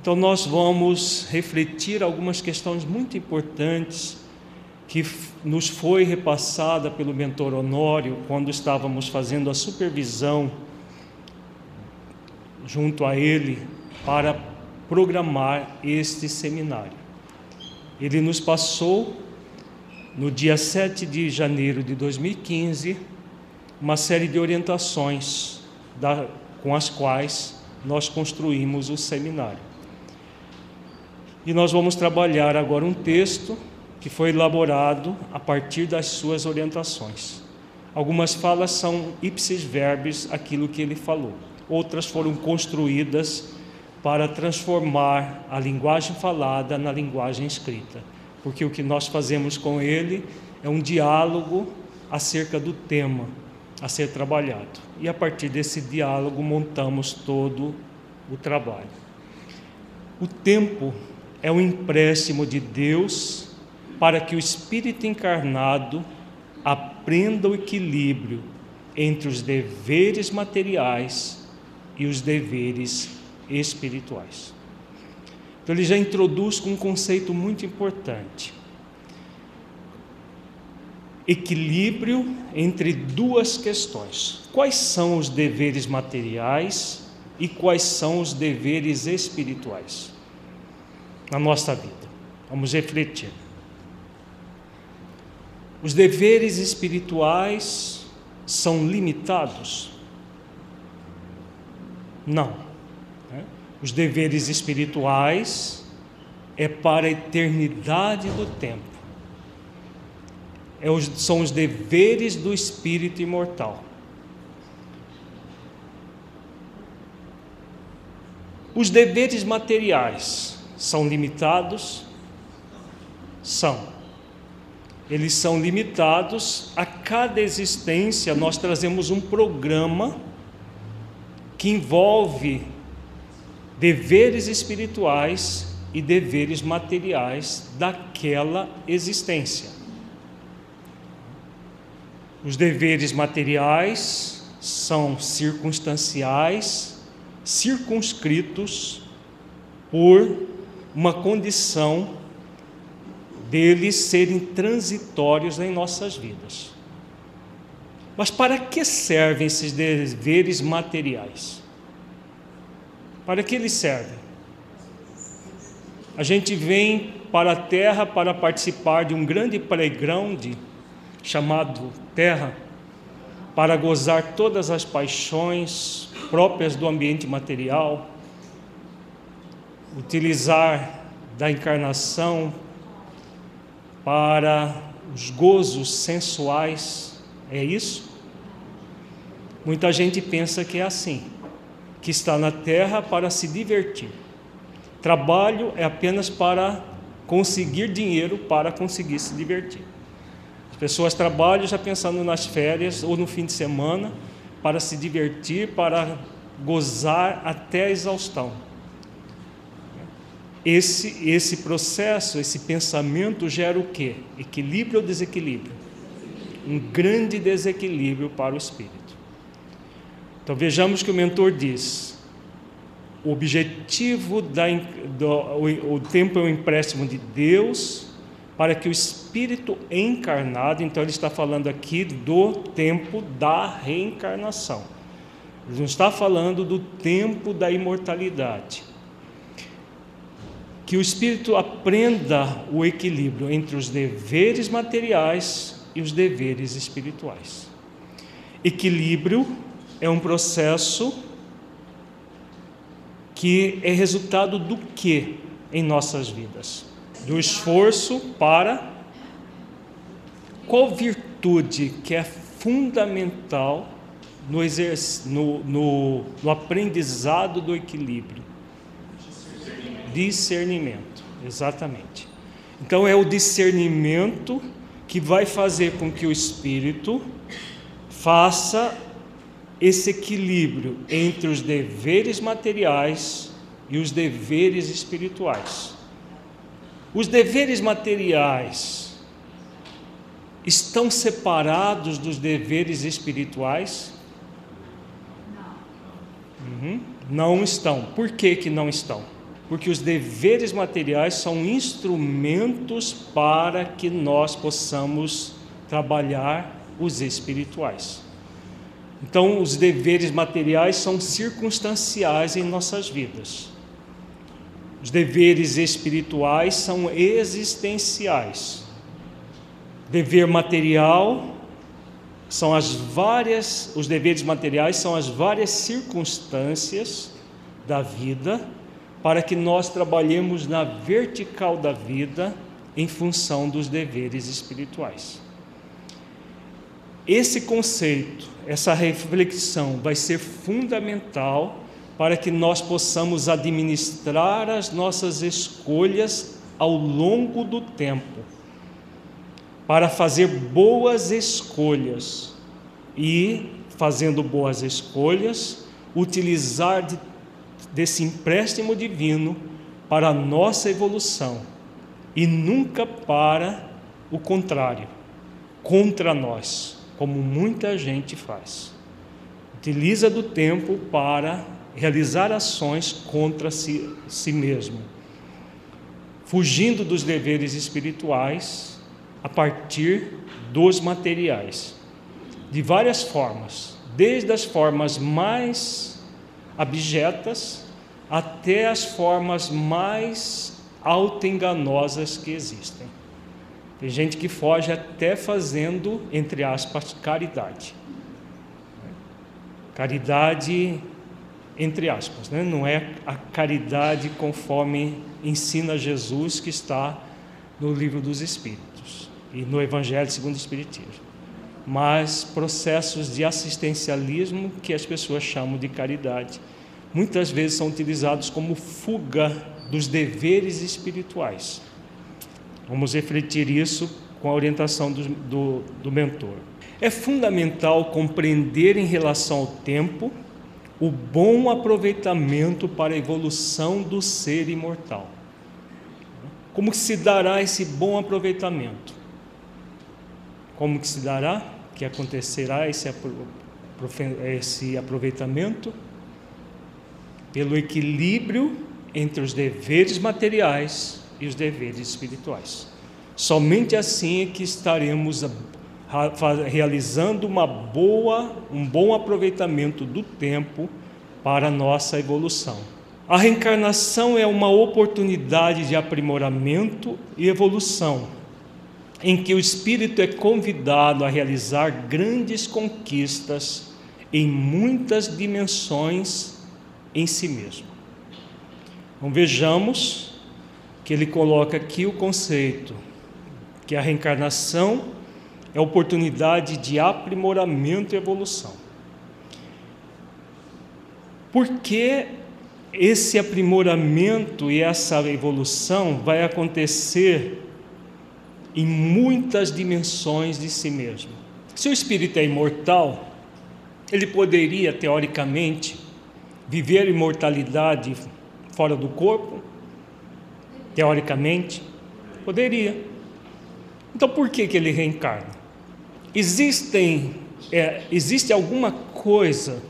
[SPEAKER 3] Então, nós vamos refletir algumas questões muito importantes que nos foi repassada pelo mentor Honório quando estávamos fazendo a supervisão junto a ele para programar este seminário. Ele nos passou, no dia 7 de janeiro de 2015, uma série de orientações da, com as quais nós construímos o seminário. E nós vamos trabalhar agora um texto que foi elaborado a partir das suas orientações. Algumas falas são ipsis verbis aquilo que ele falou, outras foram construídas para transformar a linguagem falada na linguagem escrita, porque o que nós fazemos com ele é um diálogo acerca do tema a ser trabalhado. E a partir desse diálogo montamos todo o trabalho. O tempo é um empréstimo de Deus para que o espírito encarnado aprenda o equilíbrio entre os deveres materiais e os deveres espirituais. Então ele já introduz com um conceito muito importante equilíbrio entre duas questões: quais são os deveres materiais e quais são os deveres espirituais na nossa vida. Vamos refletir. Os deveres espirituais são limitados? Não. Os deveres espirituais é para a eternidade do tempo são os deveres do espírito imortal. Os deveres materiais são limitados? São. Eles são limitados a cada existência, nós trazemos um programa que envolve deveres espirituais e deveres materiais daquela existência. Os deveres materiais são circunstanciais, circunscritos por uma condição deles serem transitórios em nossas vidas. Mas para que servem esses deveres materiais? Para que eles servem? A gente vem para a terra para participar de um grande playground chamado terra para gozar todas as paixões próprias do ambiente material, utilizar da encarnação para os gozos sensuais, é isso? Muita gente pensa que é assim, que está na terra para se divertir. Trabalho é apenas para conseguir dinheiro para conseguir se divertir. Pessoas trabalham já pensando nas férias ou no fim de semana para se divertir, para gozar até a exaustão. Esse, esse processo, esse pensamento gera o quê? Equilíbrio ou desequilíbrio? Um grande desequilíbrio para o espírito. Então vejamos que o mentor diz: o objetivo da, do, o, o tempo é um empréstimo de Deus para que o espírito encarnado, então ele está falando aqui do tempo da reencarnação. Ele não está falando do tempo da imortalidade. Que o espírito aprenda o equilíbrio entre os deveres materiais e os deveres espirituais. Equilíbrio é um processo que é resultado do que em nossas vidas? Do esforço para qual virtude que é fundamental no, no, no, no aprendizado do equilíbrio? Discernimento. discernimento, exatamente. Então é o discernimento que vai fazer com que o espírito faça esse equilíbrio entre os deveres materiais e os deveres espirituais. Os deveres materiais estão separados dos deveres espirituais? Não. Uhum. Não estão. Por que, que não estão? Porque os deveres materiais são instrumentos para que nós possamos trabalhar os espirituais. Então, os deveres materiais são circunstanciais em nossas vidas. Os deveres espirituais são existenciais. Dever material são as várias, os deveres materiais são as várias circunstâncias da vida para que nós trabalhemos na vertical da vida em função dos deveres espirituais. Esse conceito, essa reflexão vai ser fundamental para que nós possamos administrar as nossas escolhas ao longo do tempo, para fazer boas escolhas e, fazendo boas escolhas, utilizar de, desse empréstimo divino para a nossa evolução e nunca para o contrário, contra nós como muita gente faz. Utiliza do tempo para realizar ações contra si, si mesmo, fugindo dos deveres espirituais a partir dos materiais, de várias formas, desde as formas mais abjetas até as formas mais autoenganosas que existem. Tem gente que foge até fazendo, entre aspas, caridade. Caridade, entre aspas, né? não é a caridade conforme ensina Jesus, que está no livro dos Espíritos e no Evangelho segundo o Espiritismo, mas processos de assistencialismo que as pessoas chamam de caridade, muitas vezes são utilizados como fuga dos deveres espirituais. Vamos refletir isso com a orientação do, do, do mentor. É fundamental compreender em relação ao tempo o bom aproveitamento para a evolução do ser imortal. Como que se dará esse bom aproveitamento? Como que se dará? Que acontecerá esse, esse aproveitamento? Pelo equilíbrio entre os deveres materiais e os deveres espirituais. Somente assim é que estaremos realizando uma boa, um bom aproveitamento do tempo para a nossa evolução. A reencarnação é uma oportunidade de aprimoramento e evolução, em que o espírito é convidado a realizar grandes conquistas em muitas dimensões em si mesmo. Então vejamos que ele coloca aqui o conceito que a reencarnação é oportunidade de aprimoramento e evolução. Por que esse aprimoramento e essa evolução vai acontecer em muitas dimensões de si mesmo? Se o espírito é imortal, ele poderia, teoricamente, viver imortalidade fora do corpo? Teoricamente, poderia. Então por que, que ele reencarna? Existem, é, existe alguma coisa,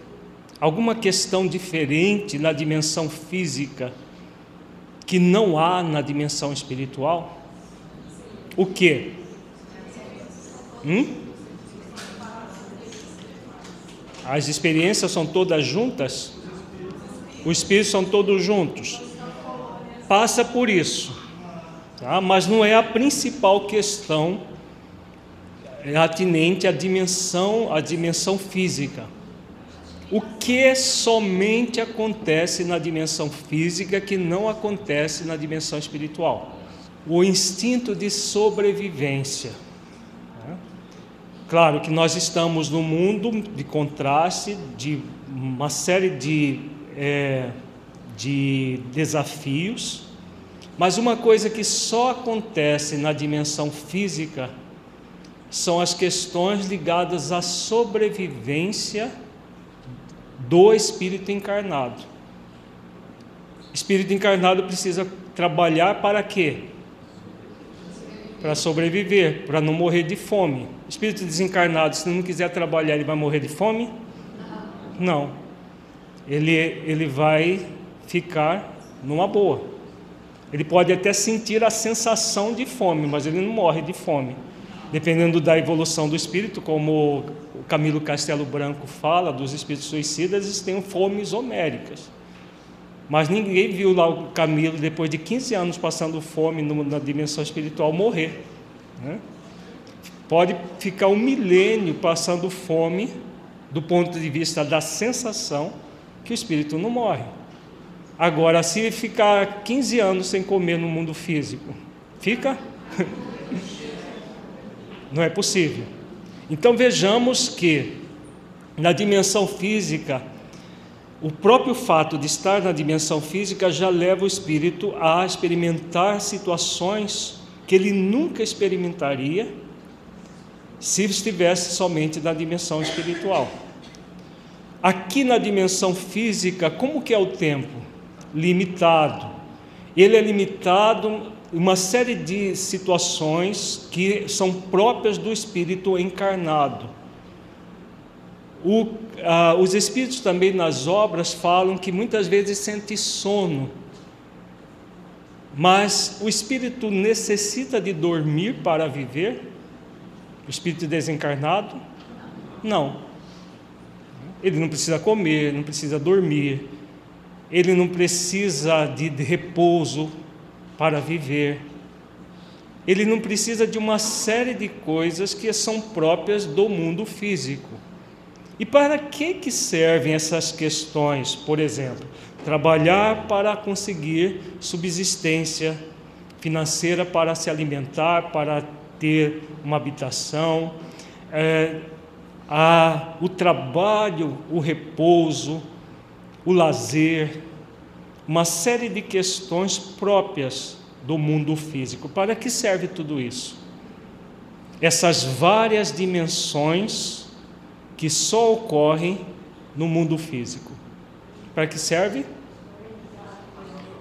[SPEAKER 3] alguma questão diferente na dimensão física que não há na dimensão espiritual? O que? Hum? As experiências são todas juntas? Os espíritos são todos juntos? Passa por isso, tá? mas não é a principal questão atinente à dimensão, à dimensão física. O que somente acontece na dimensão física que não acontece na dimensão espiritual? O instinto de sobrevivência. Claro que nós estamos num mundo de contraste, de uma série de, é, de desafios, mas uma coisa que só acontece na dimensão física são as questões ligadas à sobrevivência do espírito encarnado. Espírito encarnado precisa trabalhar para quê? Para sobreviver, para não morrer de fome. Espírito desencarnado, se não quiser trabalhar, ele vai morrer de fome? Não. Ele, ele vai ficar numa boa. Ele pode até sentir a sensação de fome, mas ele não morre de fome. Dependendo da evolução do espírito, como o Camilo Castelo Branco fala dos espíritos suicidas, eles têm fomes homéricas. Mas ninguém viu lá o Camilo, depois de 15 anos passando fome na dimensão espiritual, morrer. Né? Pode ficar um milênio passando fome, do ponto de vista da sensação, que o espírito não morre. Agora, se ficar 15 anos sem comer no mundo físico, fica? Não é possível. Então vejamos que na dimensão física, o próprio fato de estar na dimensão física já leva o espírito a experimentar situações que ele nunca experimentaria se estivesse somente na dimensão espiritual. Aqui na dimensão física, como que é o tempo? Limitado. Ele é limitado uma série de situações que são próprias do espírito encarnado. O, ah, os espíritos também nas obras falam que muitas vezes sente sono, mas o espírito necessita de dormir para viver? O espírito desencarnado? Não. Ele não precisa comer, não precisa dormir, ele não precisa de, de repouso para viver. Ele não precisa de uma série de coisas que são próprias do mundo físico. E para que, que servem essas questões? Por exemplo, trabalhar para conseguir subsistência financeira para se alimentar, para ter uma habitação, é, a, o trabalho, o repouso, o lazer, uma série de questões próprias do mundo físico. Para que serve tudo isso? Essas várias dimensões que só ocorrem no mundo físico. Para que serve?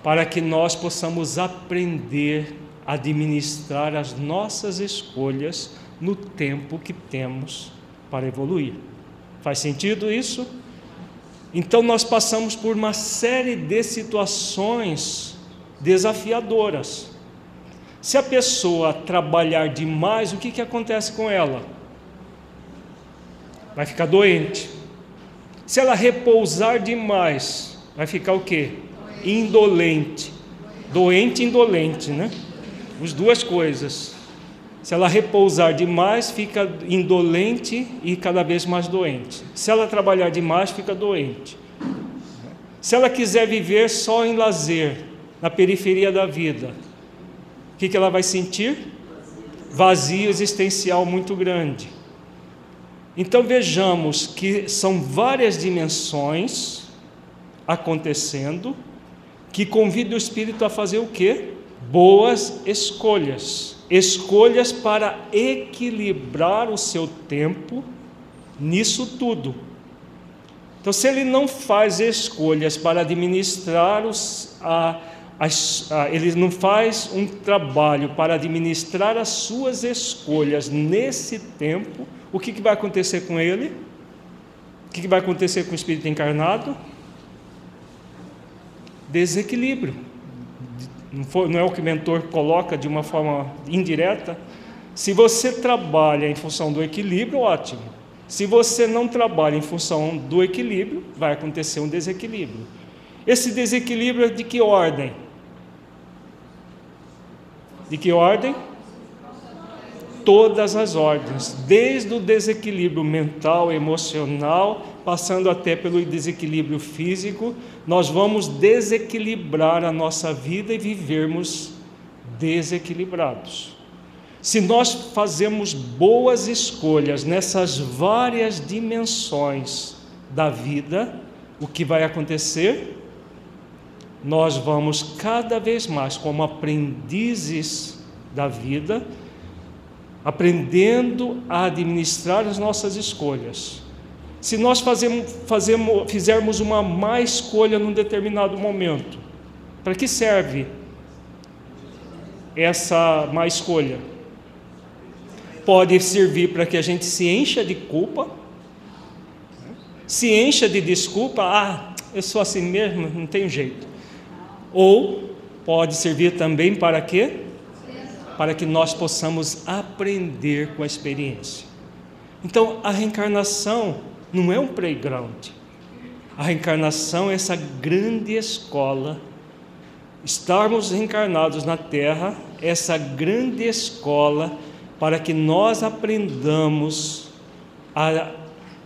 [SPEAKER 3] Para que nós possamos aprender a administrar as nossas escolhas no tempo que temos para evoluir. Faz sentido isso? Então nós passamos por uma série de situações desafiadoras. Se a pessoa trabalhar demais, o que, que acontece com ela? Vai ficar doente. Se ela repousar demais, vai ficar o quê? Indolente. Doente e indolente, né? As duas coisas. Se ela repousar demais, fica indolente e cada vez mais doente. Se ela trabalhar demais, fica doente. Se ela quiser viver só em lazer, na periferia da vida, o que, ela vai sentir? Vazio existencial muito grande. Então vejamos que são várias dimensões acontecendo que convidam o espírito a fazer o quê? Boas escolhas escolhas para equilibrar o seu tempo nisso tudo. Então, se ele não faz escolhas para administrar os, a, a, ele não faz um trabalho para administrar as suas escolhas nesse tempo, o que, que vai acontecer com ele? O que, que vai acontecer com o espírito encarnado? Desequilíbrio não, for, não é o que o mentor coloca de uma forma indireta. Se você trabalha em função do equilíbrio, ótimo. Se você não trabalha em função do equilíbrio, vai acontecer um desequilíbrio. Esse desequilíbrio é de que ordem? De que ordem? Todas as ordens, desde o desequilíbrio mental, emocional, passando até pelo desequilíbrio físico, nós vamos desequilibrar a nossa vida e vivermos desequilibrados. Se nós fazemos boas escolhas nessas várias dimensões da vida, o que vai acontecer? Nós vamos cada vez mais, como aprendizes da vida, aprendendo a administrar as nossas escolhas. Se nós fazemos, fazemos, fizermos uma má escolha num determinado momento, para que serve essa má escolha? Pode servir para que a gente se encha de culpa, se encha de desculpa, ah, eu sou assim mesmo, não tenho jeito. Ou pode servir também para quê? Para que nós possamos aprender com a experiência. Então, a reencarnação não é um playground. A reencarnação é essa grande escola. Estarmos reencarnados na Terra, essa grande escola para que nós aprendamos a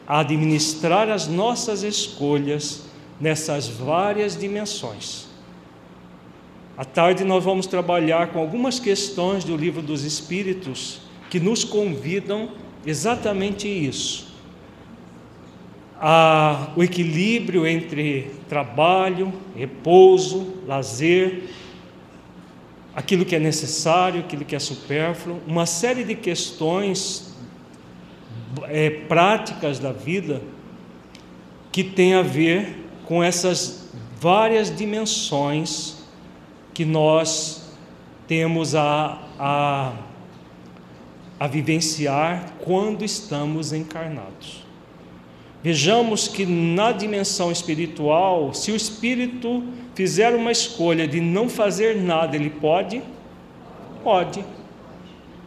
[SPEAKER 3] administrar as nossas escolhas nessas várias dimensões. À tarde nós vamos trabalhar com algumas questões do livro dos Espíritos que nos convidam exatamente isso a, o equilíbrio entre trabalho, repouso, lazer, aquilo que é necessário, aquilo que é supérfluo, uma série de questões é, práticas da vida que tem a ver com essas várias dimensões que nós temos a, a, a vivenciar quando estamos encarnados. Vejamos que na dimensão espiritual, se o espírito fizer uma escolha de não fazer nada, ele pode? Pode.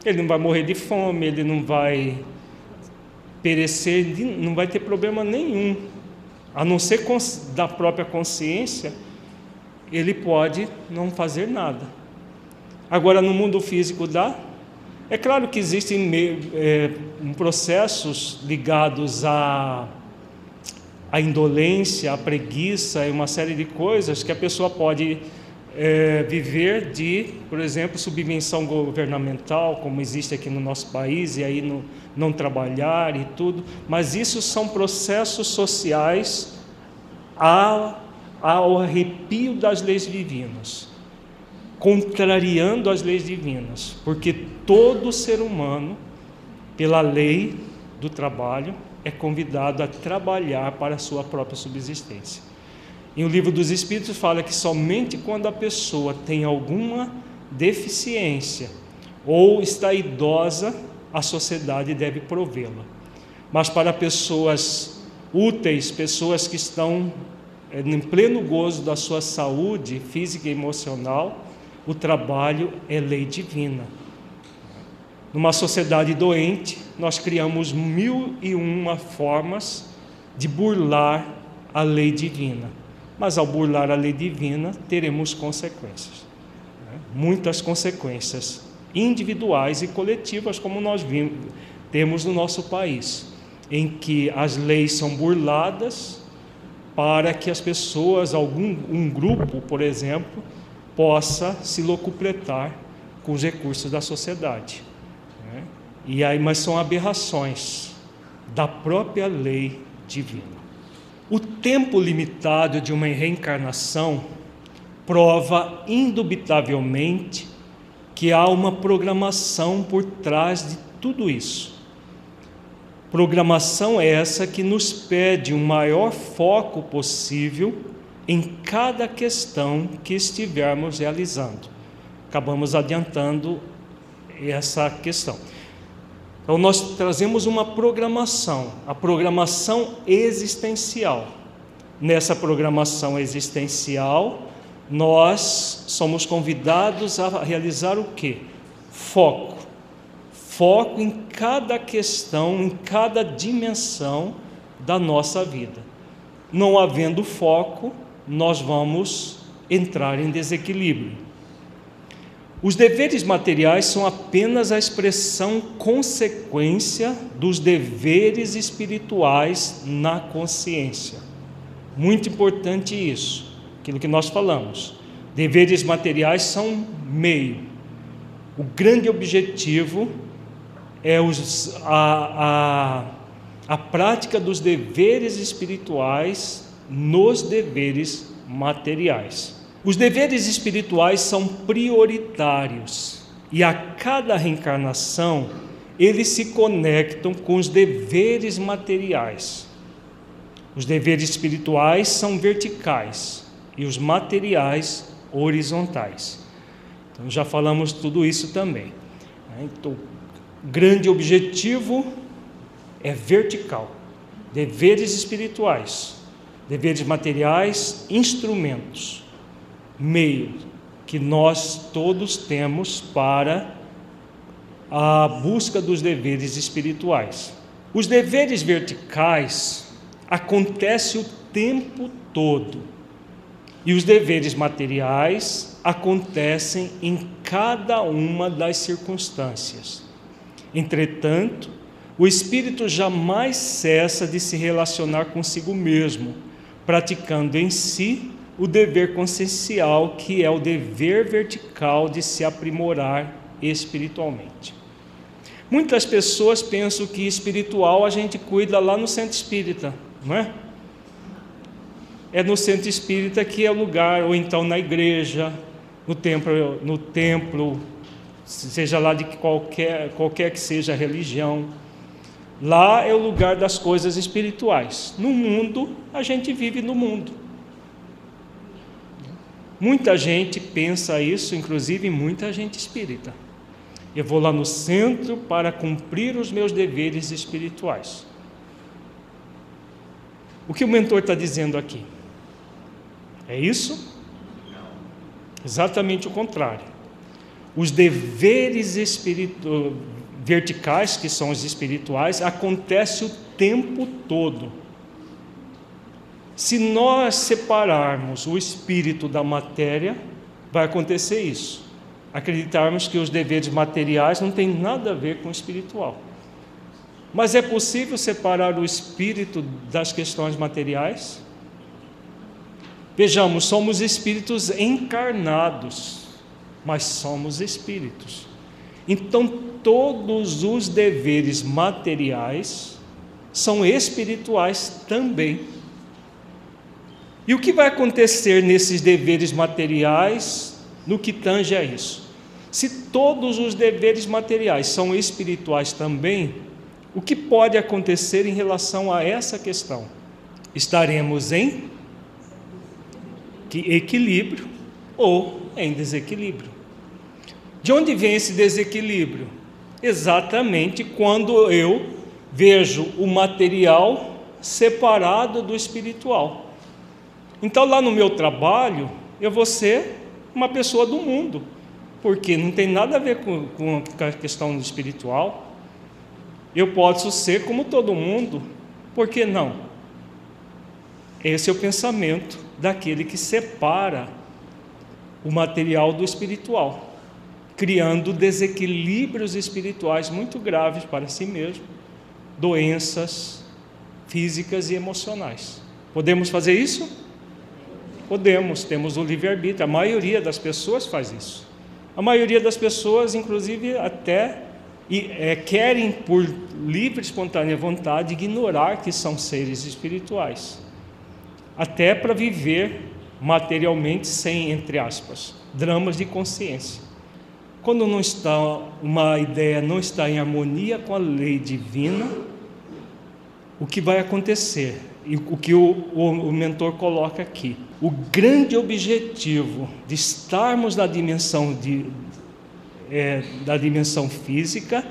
[SPEAKER 3] Ele não vai morrer de fome, ele não vai perecer, não vai ter problema nenhum. A não ser da própria consciência, ele pode não fazer nada. Agora, no mundo físico dá? É claro que existem é, processos ligados a a indolência, a preguiça e uma série de coisas que a pessoa pode é, viver de, por exemplo, subvenção governamental, como existe aqui no nosso país, e aí no, não trabalhar e tudo, mas isso são processos sociais ao, ao arrepio das leis divinas, contrariando as leis divinas, porque todo ser humano, pela lei do trabalho, é convidado a trabalhar para a sua própria subsistência. E o livro dos Espíritos fala que somente quando a pessoa tem alguma deficiência ou está idosa, a sociedade deve provê-la. Mas para pessoas úteis, pessoas que estão eh, em pleno gozo da sua saúde física e emocional, o trabalho é lei divina. Numa sociedade doente, nós criamos mil e uma formas de burlar a lei divina. Mas ao burlar a lei divina, teremos consequências. Né? Muitas consequências individuais e coletivas, como nós vimos, temos no nosso país, em que as leis são burladas para que as pessoas, algum um grupo, por exemplo, possa se locupletar com os recursos da sociedade. E aí, mas são aberrações da própria lei divina. O tempo limitado de uma reencarnação prova indubitavelmente que há uma programação por trás de tudo isso. Programação essa que nos pede o maior foco possível em cada questão que estivermos realizando. Acabamos adiantando essa questão. Então, nós trazemos uma programação, a programação existencial. Nessa programação existencial, nós somos convidados a realizar o quê? Foco. Foco em cada questão, em cada dimensão da nossa vida. Não havendo foco, nós vamos entrar em desequilíbrio. Os deveres materiais são apenas a expressão consequência dos deveres espirituais na consciência. Muito importante isso, aquilo que nós falamos. Deveres materiais são meio. O grande objetivo é os, a, a, a prática dos deveres espirituais nos deveres materiais. Os deveres espirituais são prioritários e a cada reencarnação eles se conectam com os deveres materiais. Os deveres espirituais são verticais e os materiais horizontais. Então já falamos tudo isso também. Né? Então, o grande objetivo é vertical. Deveres espirituais, deveres materiais, instrumentos meio que nós todos temos para a busca dos deveres espirituais. Os deveres verticais acontecem o tempo todo e os deveres materiais acontecem em cada uma das circunstâncias. Entretanto, o espírito jamais cessa de se relacionar consigo mesmo, praticando em si o dever consciencial, que é o dever vertical de se aprimorar espiritualmente. Muitas pessoas pensam que espiritual a gente cuida lá no centro espírita, não é? É no centro espírita que é o lugar, ou então na igreja, no templo, no templo seja lá de qualquer, qualquer que seja a religião. Lá é o lugar das coisas espirituais. No mundo, a gente vive no mundo. Muita gente pensa isso, inclusive muita gente espírita. Eu vou lá no centro para cumprir os meus deveres espirituais. O que o mentor está dizendo aqui? É isso? Exatamente o contrário. Os deveres espiritu... verticais, que são os espirituais, acontecem o tempo todo se nós separarmos o espírito da matéria, vai acontecer isso. Acreditarmos que os deveres materiais não têm nada a ver com o espiritual. Mas é possível separar o espírito das questões materiais? Vejamos, somos espíritos encarnados, mas somos espíritos. Então, todos os deveres materiais são espirituais também. E o que vai acontecer nesses deveres materiais no que tange a isso? Se todos os deveres materiais são espirituais também, o que pode acontecer em relação a essa questão? Estaremos em equilíbrio ou em desequilíbrio. De onde vem esse desequilíbrio? Exatamente quando eu vejo o material separado do espiritual. Então, lá no meu trabalho, eu vou ser uma pessoa do mundo, porque não tem nada a ver com, com a questão espiritual. Eu posso ser como todo mundo, por que não? Esse é o pensamento daquele que separa o material do espiritual, criando desequilíbrios espirituais muito graves para si mesmo, doenças físicas e emocionais. Podemos fazer isso? Podemos, temos o livre-arbítrio. A maioria das pessoas faz isso. A maioria das pessoas, inclusive, até é, querem, por livre e espontânea vontade, ignorar que são seres espirituais. Até para viver materialmente sem, entre aspas, dramas de consciência. Quando não está uma ideia não está em harmonia com a lei divina, o que vai acontecer? E o que o, o, o mentor coloca aqui o grande objetivo de estarmos na dimensão, de, é, da dimensão física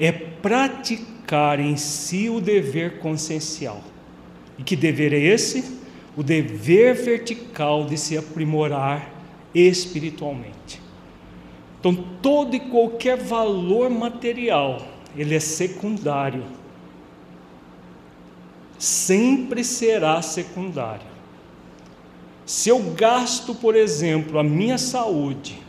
[SPEAKER 3] é praticar em si o dever consciencial. E que dever é esse? O dever vertical de se aprimorar espiritualmente. Então, todo e qualquer valor material, ele é secundário. Sempre será secundário. Se eu gasto, por exemplo, a minha saúde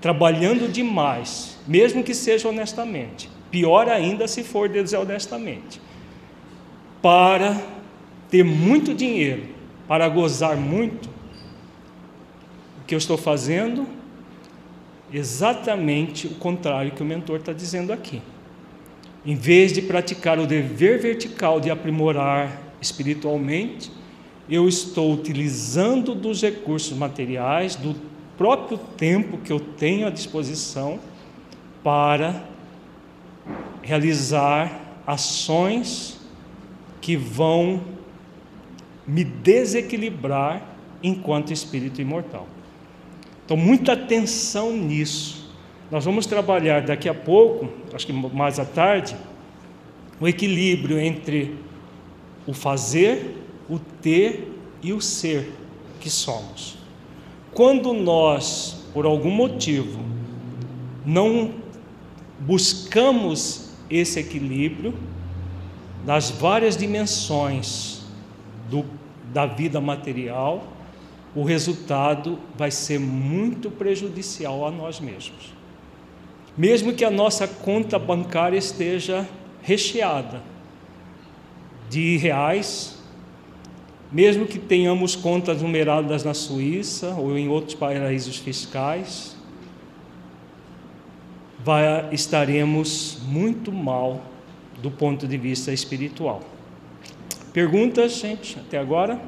[SPEAKER 3] trabalhando demais, mesmo que seja honestamente, pior ainda se for desonestamente, para ter muito dinheiro, para gozar muito, o que eu estou fazendo? Exatamente o contrário que o mentor está dizendo aqui. Em vez de praticar o dever vertical de aprimorar espiritualmente, eu estou utilizando dos recursos materiais, do próprio tempo que eu tenho à disposição, para realizar ações que vão me desequilibrar enquanto espírito imortal. Então, muita atenção nisso. Nós vamos trabalhar daqui a pouco, acho que mais à tarde, o equilíbrio entre o fazer, o ter e o ser que somos. Quando nós, por algum motivo, não buscamos esse equilíbrio nas várias dimensões do, da vida material, o resultado vai ser muito prejudicial a nós mesmos. Mesmo que a nossa conta bancária esteja recheada de reais, mesmo que tenhamos contas numeradas na Suíça ou em outros paraísos fiscais, vai, estaremos muito mal do ponto de vista espiritual. Perguntas, gente, até agora?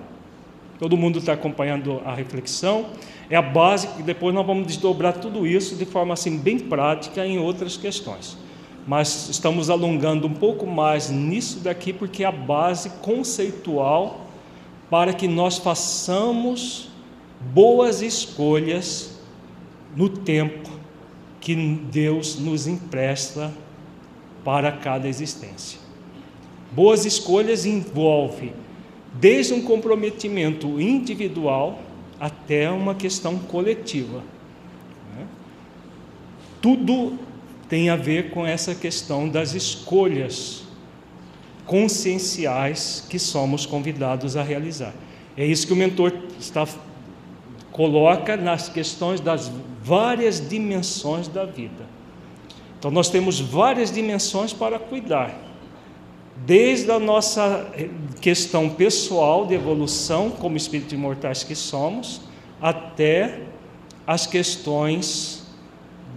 [SPEAKER 3] Todo mundo está acompanhando a reflexão. É a base que depois nós vamos desdobrar tudo isso de forma assim bem prática em outras questões. Mas estamos alongando um pouco mais nisso daqui porque é a base conceitual para que nós façamos boas escolhas no tempo que Deus nos empresta para cada existência. Boas escolhas envolve desde um comprometimento individual até uma questão coletiva. Né? Tudo tem a ver com essa questão das escolhas conscienciais que somos convidados a realizar. É isso que o mentor está coloca nas questões das várias dimensões da vida. Então nós temos várias dimensões para cuidar. Desde a nossa questão pessoal de evolução como espíritos imortais que somos, até as questões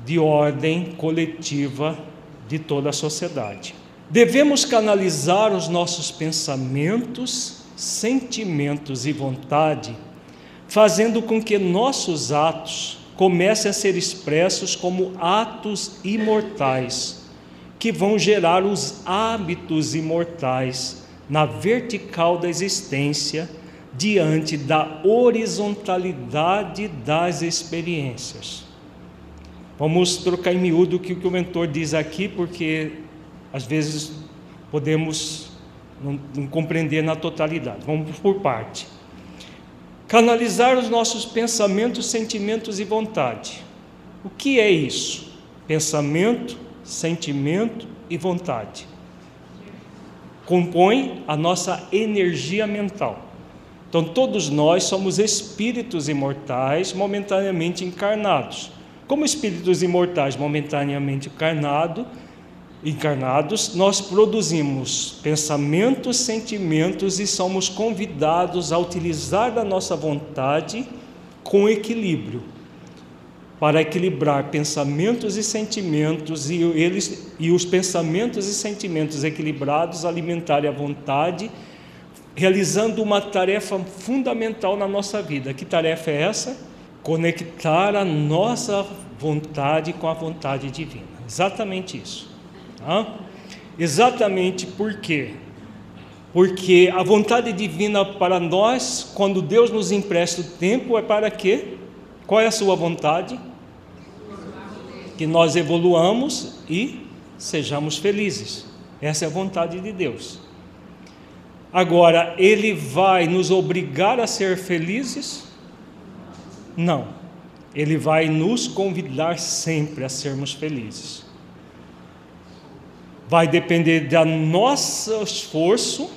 [SPEAKER 3] de ordem coletiva de toda a sociedade. Devemos canalizar os nossos pensamentos, sentimentos e vontade, fazendo com que nossos atos comecem a ser expressos como atos imortais, que vão gerar os hábitos imortais na vertical da existência, diante da horizontalidade das experiências. Vamos trocar em miúdo o que o mentor diz aqui, porque às vezes podemos não, não compreender na totalidade. Vamos por parte. Canalizar os nossos pensamentos, sentimentos e vontade. O que é isso? Pensamento, sentimento e vontade. Compõe a nossa energia mental. Então, todos nós somos espíritos imortais momentaneamente encarnados. Como espíritos imortais momentaneamente encarnados, encarnados, nós produzimos pensamentos, sentimentos e somos convidados a utilizar da nossa vontade com equilíbrio para equilibrar pensamentos e sentimentos e eles e os pensamentos e sentimentos equilibrados alimentarem a vontade, realizando uma tarefa fundamental na nossa vida. Que tarefa é essa? Conectar a nossa vontade com a vontade divina. Exatamente isso. Tá? Exatamente por quê? Porque a vontade divina para nós, quando Deus nos empresta o tempo, é para quê? Qual é a sua vontade? Que nós evoluamos e sejamos felizes. Essa é a vontade de Deus. Agora, Ele vai nos obrigar a ser felizes? Não. ele vai nos convidar sempre a sermos felizes. Vai depender do nosso esforço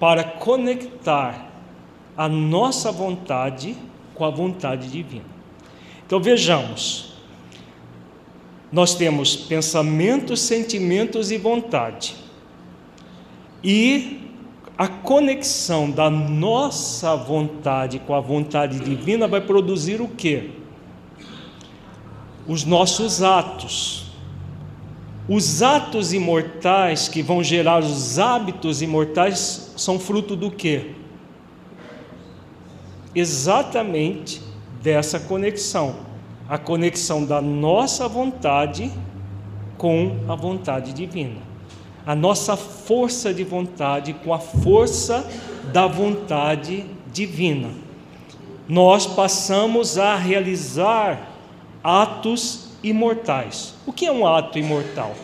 [SPEAKER 3] para conectar a nossa vontade com a vontade divina. Então vejamos, nós temos pensamentos, sentimentos e vontade. E a conexão da nossa vontade com a vontade divina vai produzir o quê? Os nossos atos. Os atos imortais que vão gerar os hábitos imortais são fruto do quê? exatamente dessa conexão, a conexão da nossa vontade com a vontade divina. A nossa força de vontade com a força da vontade divina. Nós passamos a realizar atos imortais. O que é um ato imortal?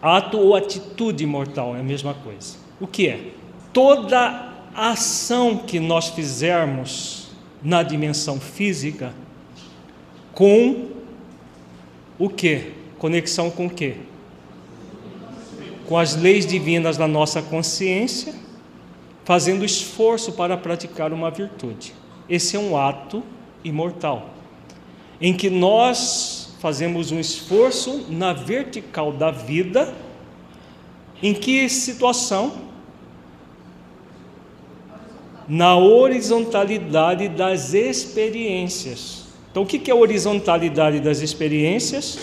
[SPEAKER 3] Ato ou atitude imortal é a mesma coisa. O que é? Toda ação que nós fizermos na dimensão física com o que? Conexão com o que? Com as leis divinas da nossa consciência, fazendo esforço para praticar uma virtude. Esse é um ato imortal, em que nós fazemos um esforço na vertical da vida, em que situação? Na horizontalidade das experiências. Então, o que é a horizontalidade das experiências?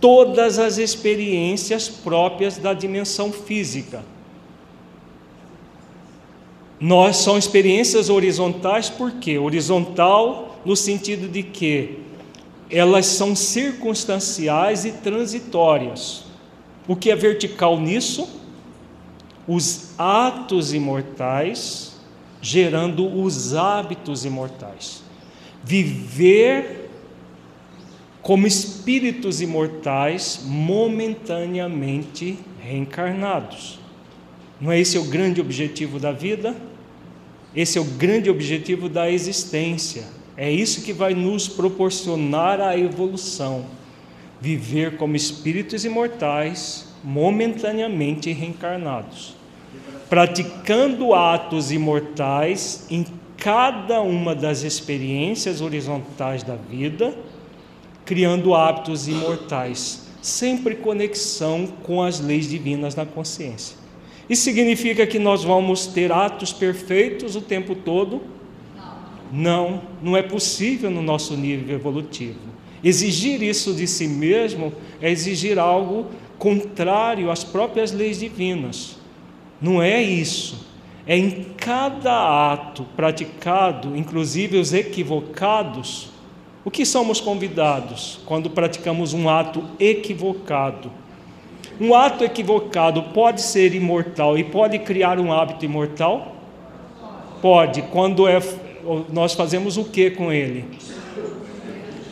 [SPEAKER 3] Todas as experiências próprias da dimensão física. Nós são experiências horizontais por quê? Horizontal no sentido de que elas são circunstanciais e transitórias. O que é vertical nisso? Os atos imortais gerando os hábitos imortais. Viver como espíritos imortais momentaneamente reencarnados. Não é esse o grande objetivo da vida? Esse é o grande objetivo da existência. É isso que vai nos proporcionar a evolução. Viver como espíritos imortais momentaneamente reencarnados praticando atos imortais em cada uma das experiências horizontais da vida, criando hábitos imortais, sempre conexão com as leis divinas na consciência. Isso significa que nós vamos ter atos perfeitos o tempo todo? Não, não é possível no nosso nível evolutivo. Exigir isso de si mesmo é exigir algo contrário às próprias leis divinas. Não é isso. É em cada ato praticado, inclusive os equivocados, o que somos convidados quando praticamos um ato equivocado? Um ato equivocado pode ser imortal e pode criar um hábito imortal? Pode. Quando é, nós fazemos o que com ele?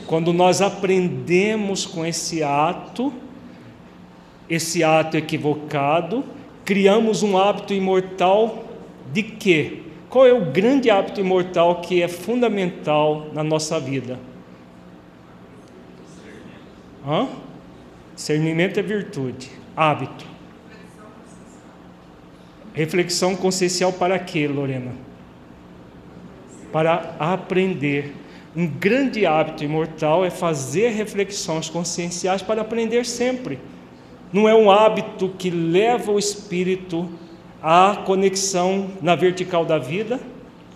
[SPEAKER 3] Quando nós aprendemos com esse ato, esse ato equivocado, criamos um hábito imortal de quê? Qual é o grande hábito imortal que é fundamental na nossa vida? Hã? Discernimento é virtude. Hábito. Reflexão consciencial para quê, Lorena? Para aprender. Um grande hábito imortal é fazer reflexões conscienciais para aprender sempre não é um hábito que leva o espírito à conexão na vertical da vida,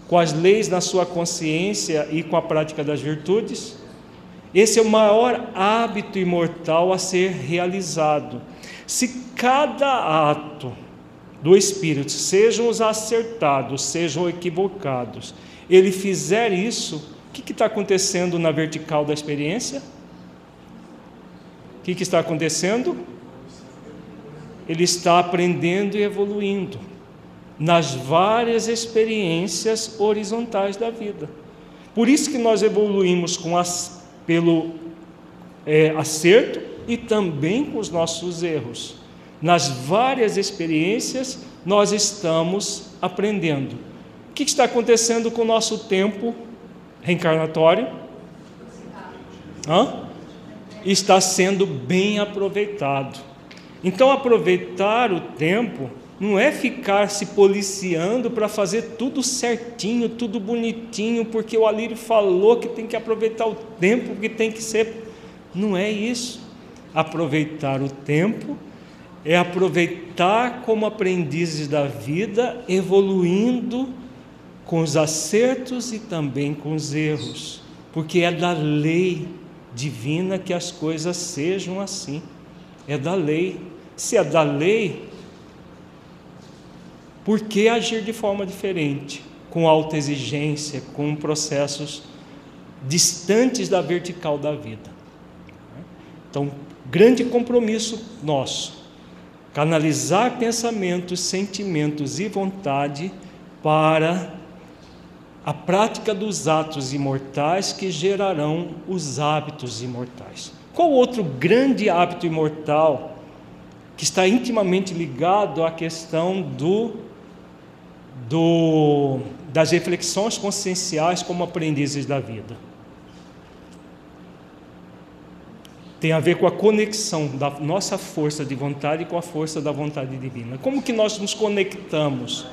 [SPEAKER 3] com as leis na sua consciência e com a prática das virtudes. Esse é o maior hábito imortal a ser realizado. Se cada ato do espírito, sejam os acertados, sejam equivocados, ele fizer isso, o que está acontecendo na vertical da experiência? O que, que está acontecendo? Ele está aprendendo e evoluindo nas várias experiências horizontais da vida. Por isso que nós evoluímos com as, pelo é, acerto e também com os nossos erros. Nas várias experiências, nós estamos aprendendo. O que está acontecendo com o nosso tempo reencarnatório Hã? está sendo bem aproveitado. Então, aproveitar o tempo não é ficar se policiando para fazer tudo certinho, tudo bonitinho, porque o Alírio falou que tem que aproveitar o tempo, que tem que ser. Não é isso. Aproveitar o tempo é aproveitar como aprendizes da vida, evoluindo com os acertos e também com os erros, porque é da lei divina que as coisas sejam assim. É da lei. Se é da lei, por que agir de forma diferente, com alta exigência, com processos distantes da vertical da vida? Então, grande compromisso nosso, canalizar pensamentos, sentimentos e vontade para a prática dos atos imortais que gerarão os hábitos imortais. Qual outro grande hábito imortal que está intimamente ligado à questão do, do, das reflexões conscienciais como aprendizes da vida? Tem a ver com a conexão da nossa força de vontade com a força da vontade divina. Como que nós nos conectamos?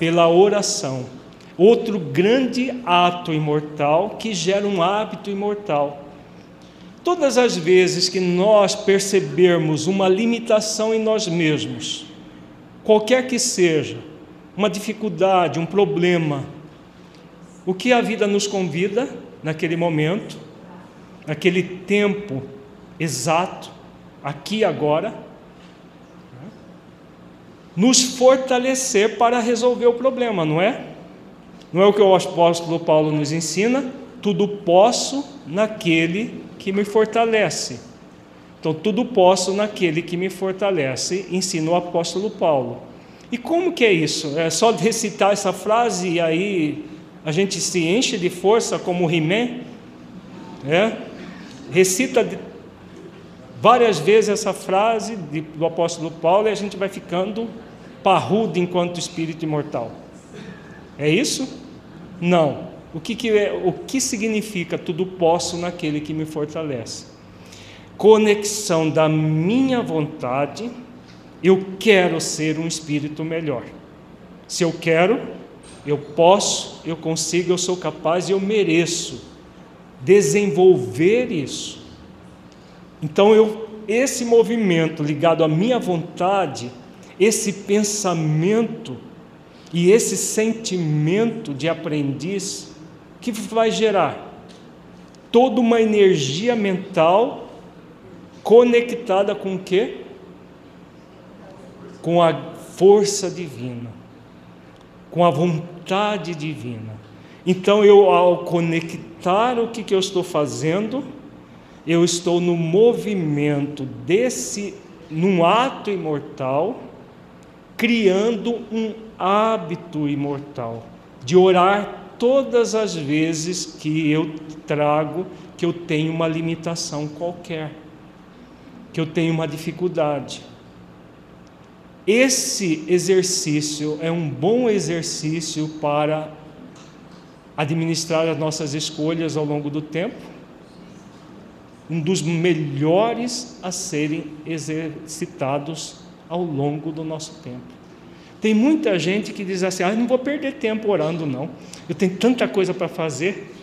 [SPEAKER 3] Pela oração outro grande ato imortal que gera um hábito imortal. Todas as vezes que nós percebermos uma limitação em nós mesmos, qualquer que seja, uma dificuldade, um problema, o que a vida nos convida naquele momento, naquele tempo exato, aqui e agora, nos fortalecer para resolver o problema, não é? Não é o que o apóstolo Paulo nos ensina? Tudo posso naquele que me fortalece. Então, tudo posso naquele que me fortalece, ensina o apóstolo Paulo. E como que é isso? É só recitar essa frase e aí a gente se enche de força como o He-Man? É? Recita várias vezes essa frase do apóstolo Paulo e a gente vai ficando parrudo enquanto espírito imortal. É isso? Não. O que, que, é, o que significa tudo posso naquele que me fortalece? Conexão da minha vontade, eu quero ser um espírito melhor. Se eu quero, eu posso, eu consigo, eu sou capaz eu mereço desenvolver isso. Então eu esse movimento ligado à minha vontade, esse pensamento e esse sentimento de aprendiz que vai gerar toda uma energia mental conectada com o quê? Com a força divina, com a vontade divina. Então eu ao conectar o que, que eu estou fazendo, eu estou no movimento desse, num ato imortal, criando um hábito imortal de orar todas as vezes que eu trago que eu tenho uma limitação qualquer, que eu tenho uma dificuldade. Esse exercício é um bom exercício para administrar as nossas escolhas ao longo do tempo, um dos melhores a serem exercitados ao longo do nosso tempo. Tem muita gente que diz assim: ah, não vou perder tempo orando, não. Eu tenho tanta coisa para fazer.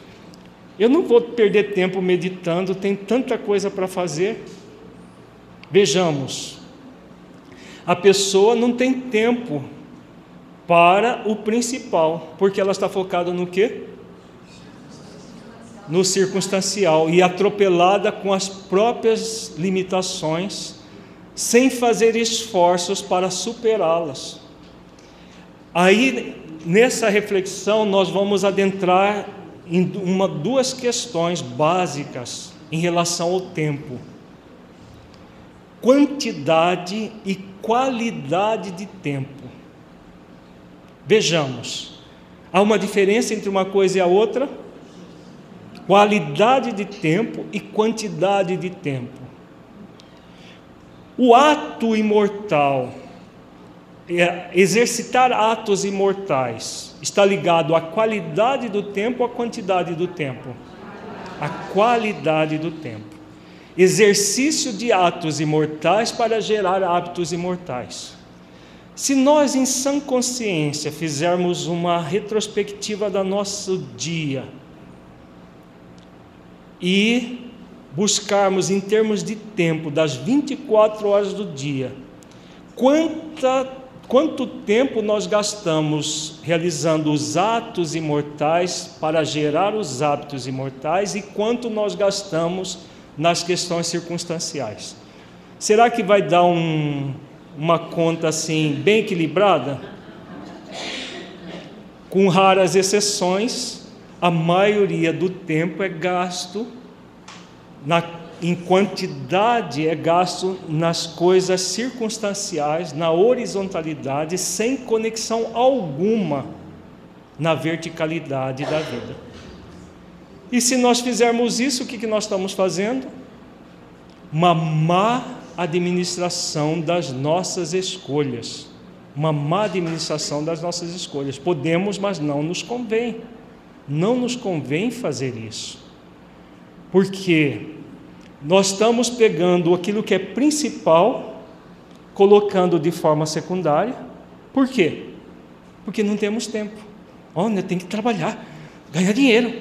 [SPEAKER 3] Eu não vou perder tempo meditando, tem tanta coisa para fazer. Vejamos, a pessoa não tem tempo para o principal, porque ela está focada no quê? No circunstancial e atropelada com as próprias limitações, sem fazer esforços para superá-las. Aí, nessa reflexão, nós vamos adentrar em uma, duas questões básicas em relação ao tempo: quantidade e qualidade de tempo. Vejamos, há uma diferença entre uma coisa e a outra? Qualidade de tempo e quantidade de tempo. O ato imortal exercitar atos imortais está ligado à qualidade do tempo ou à quantidade do tempo? A qualidade do tempo. Exercício de atos imortais para gerar hábitos imortais. Se nós, em sã consciência, fizermos uma retrospectiva do nosso dia e buscarmos em termos de tempo, das 24 horas do dia, quanta, quanto tempo nós gastamos realizando os atos imortais para gerar os hábitos imortais e quanto nós gastamos nas questões circunstanciais. Será que vai dar um, uma conta assim bem equilibrada, com raras exceções, a maioria do tempo é gasto na, em quantidade é gasto nas coisas circunstanciais, na horizontalidade, sem conexão alguma na verticalidade da vida. E se nós fizermos isso, o que, nós estamos fazendo? Uma má administração das nossas escolhas. Uma má administração das nossas escolhas. Podemos, mas não nos convém. Não nos convém fazer isso. Porque nós estamos pegando aquilo que é principal, colocando de forma secundária. Por quê? Porque não temos tempo. Olha, tem que trabalhar, ganhar dinheiro.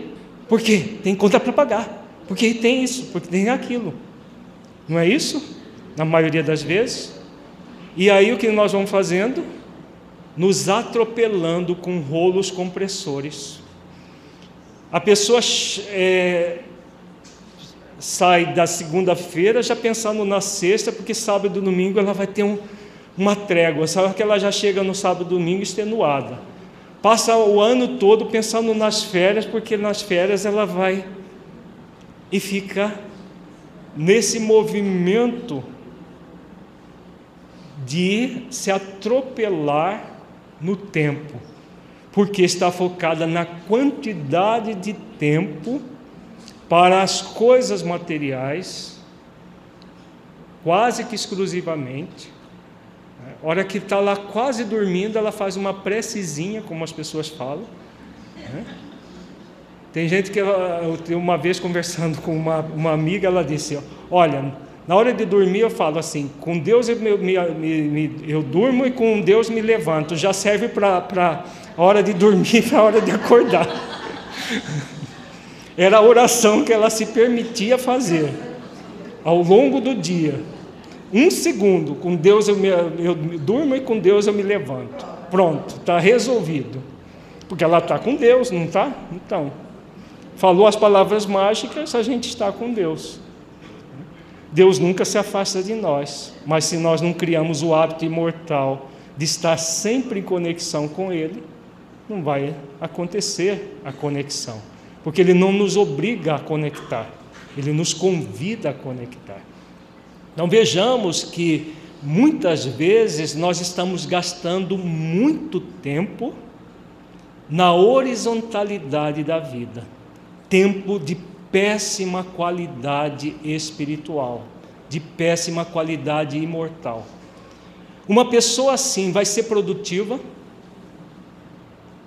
[SPEAKER 3] Por quê? Tem conta para pagar. Porque tem isso, porque tem aquilo. Não é isso? na maioria das vezes. E aí o que nós vamos fazendo? Nos atropelando com rolos compressores. A pessoa é, sai da segunda-feira já pensando na sexta, porque sábado e domingo ela vai ter um, uma trégua, sabe que ela já chega no sábado e domingo extenuada. Passa o ano todo pensando nas férias, porque nas férias ela vai e fica nesse movimento de se atropelar no tempo, porque está focada na quantidade de tempo para as coisas materiais, quase que exclusivamente. A hora que está lá quase dormindo, ela faz uma precezinha, como as pessoas falam. Né? Tem gente que, eu, uma vez conversando com uma, uma amiga, ela disse: Olha, na hora de dormir eu falo assim: com Deus eu, me, me, me, eu durmo e com Deus me levanto. Já serve para a hora de dormir para a hora de acordar. Era a oração que ela se permitia fazer ao longo do dia. Um segundo, com Deus eu, me, eu durmo e com Deus eu me levanto. Pronto, está resolvido. Porque ela está com Deus, não está? Então, falou as palavras mágicas, a gente está com Deus. Deus nunca se afasta de nós, mas se nós não criamos o hábito imortal de estar sempre em conexão com Ele, não vai acontecer a conexão, porque Ele não nos obriga a conectar, Ele nos convida a conectar. Então vejamos que muitas vezes nós estamos gastando muito tempo na horizontalidade da vida, tempo de péssima qualidade espiritual, de péssima qualidade imortal. Uma pessoa assim vai ser produtiva,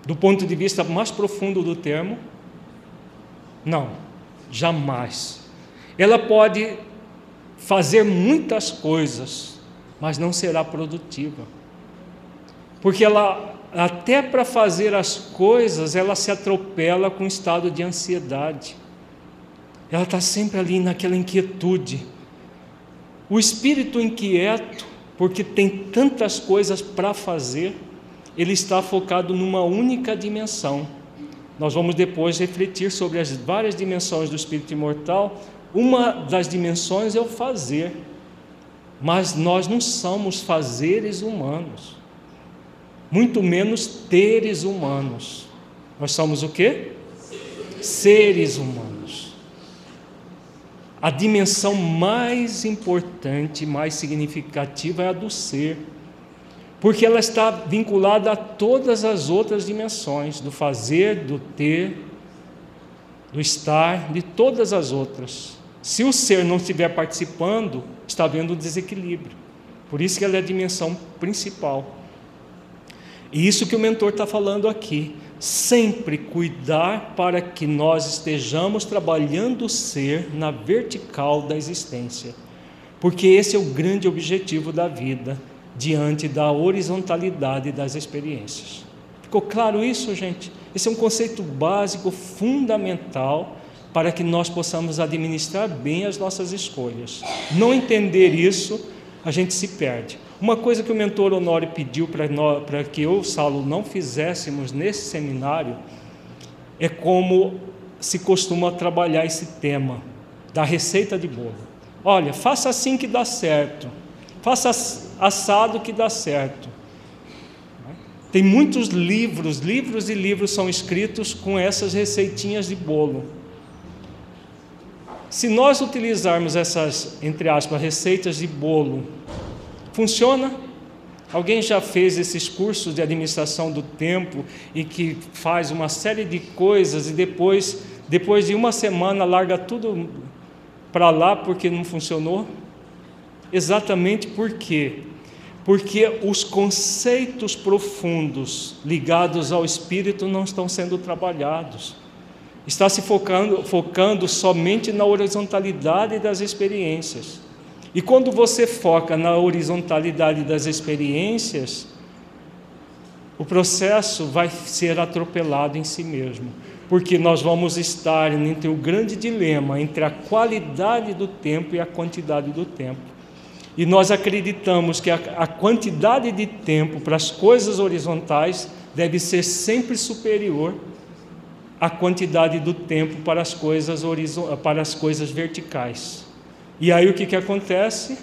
[SPEAKER 3] do ponto de vista mais profundo do termo? Não, jamais. Ela pode fazer muitas coisas, mas não será produtiva. Porque ela, até para fazer as coisas, ela se atropela com um estado de ansiedade ela está sempre ali naquela inquietude. O espírito inquieto, porque tem tantas coisas para fazer, ele está focado numa única dimensão. Nós vamos depois refletir sobre as várias dimensões do espírito imortal. Uma das dimensões é o fazer, mas nós não somos fazeres humanos, muito menos teres humanos. Nós somos o que? Seres humanos a dimensão mais importante, mais significativa é a do ser, porque ela está vinculada a todas as outras dimensões, do fazer, do ter, do estar, de todas as outras. Se o ser não estiver participando, está havendo um desequilíbrio. Por isso que ela é a dimensão principal. E isso que o mentor está falando aqui. Sempre cuidar para que nós estejamos trabalhando o ser na vertical da existência. Porque esse é o grande objetivo da vida, diante da horizontalidade das experiências. Ficou claro isso, gente? Esse é um conceito básico, fundamental, para que nós possamos administrar bem as nossas escolhas. Não entender isso, a gente se perde. Uma coisa que o mentor Honório pediu para que eu Saulo não fizéssemos nesse seminário é como se costuma trabalhar esse tema da receita de bolo. Olha, faça assim que dá certo, faça assado que dá certo. Tem muitos livros, livros e livros são escritos com essas receitinhas de bolo. Se nós utilizarmos essas, entre aspas, receitas de bolo Funciona? Alguém já fez esses cursos de administração do tempo e que faz uma série de coisas e depois, depois de uma semana, larga tudo para lá porque não funcionou? Exatamente por quê? Porque os conceitos profundos ligados ao espírito não estão sendo trabalhados. Está se focando, focando somente na horizontalidade das experiências. E quando você foca na horizontalidade das experiências, o processo vai ser atropelado em si mesmo, porque nós vamos estar entre o grande dilema entre a qualidade do tempo e a quantidade do tempo. E nós acreditamos que a, a quantidade de tempo para as coisas horizontais deve ser sempre superior à quantidade do tempo para as coisas, para as coisas verticais. E aí o que, que acontece?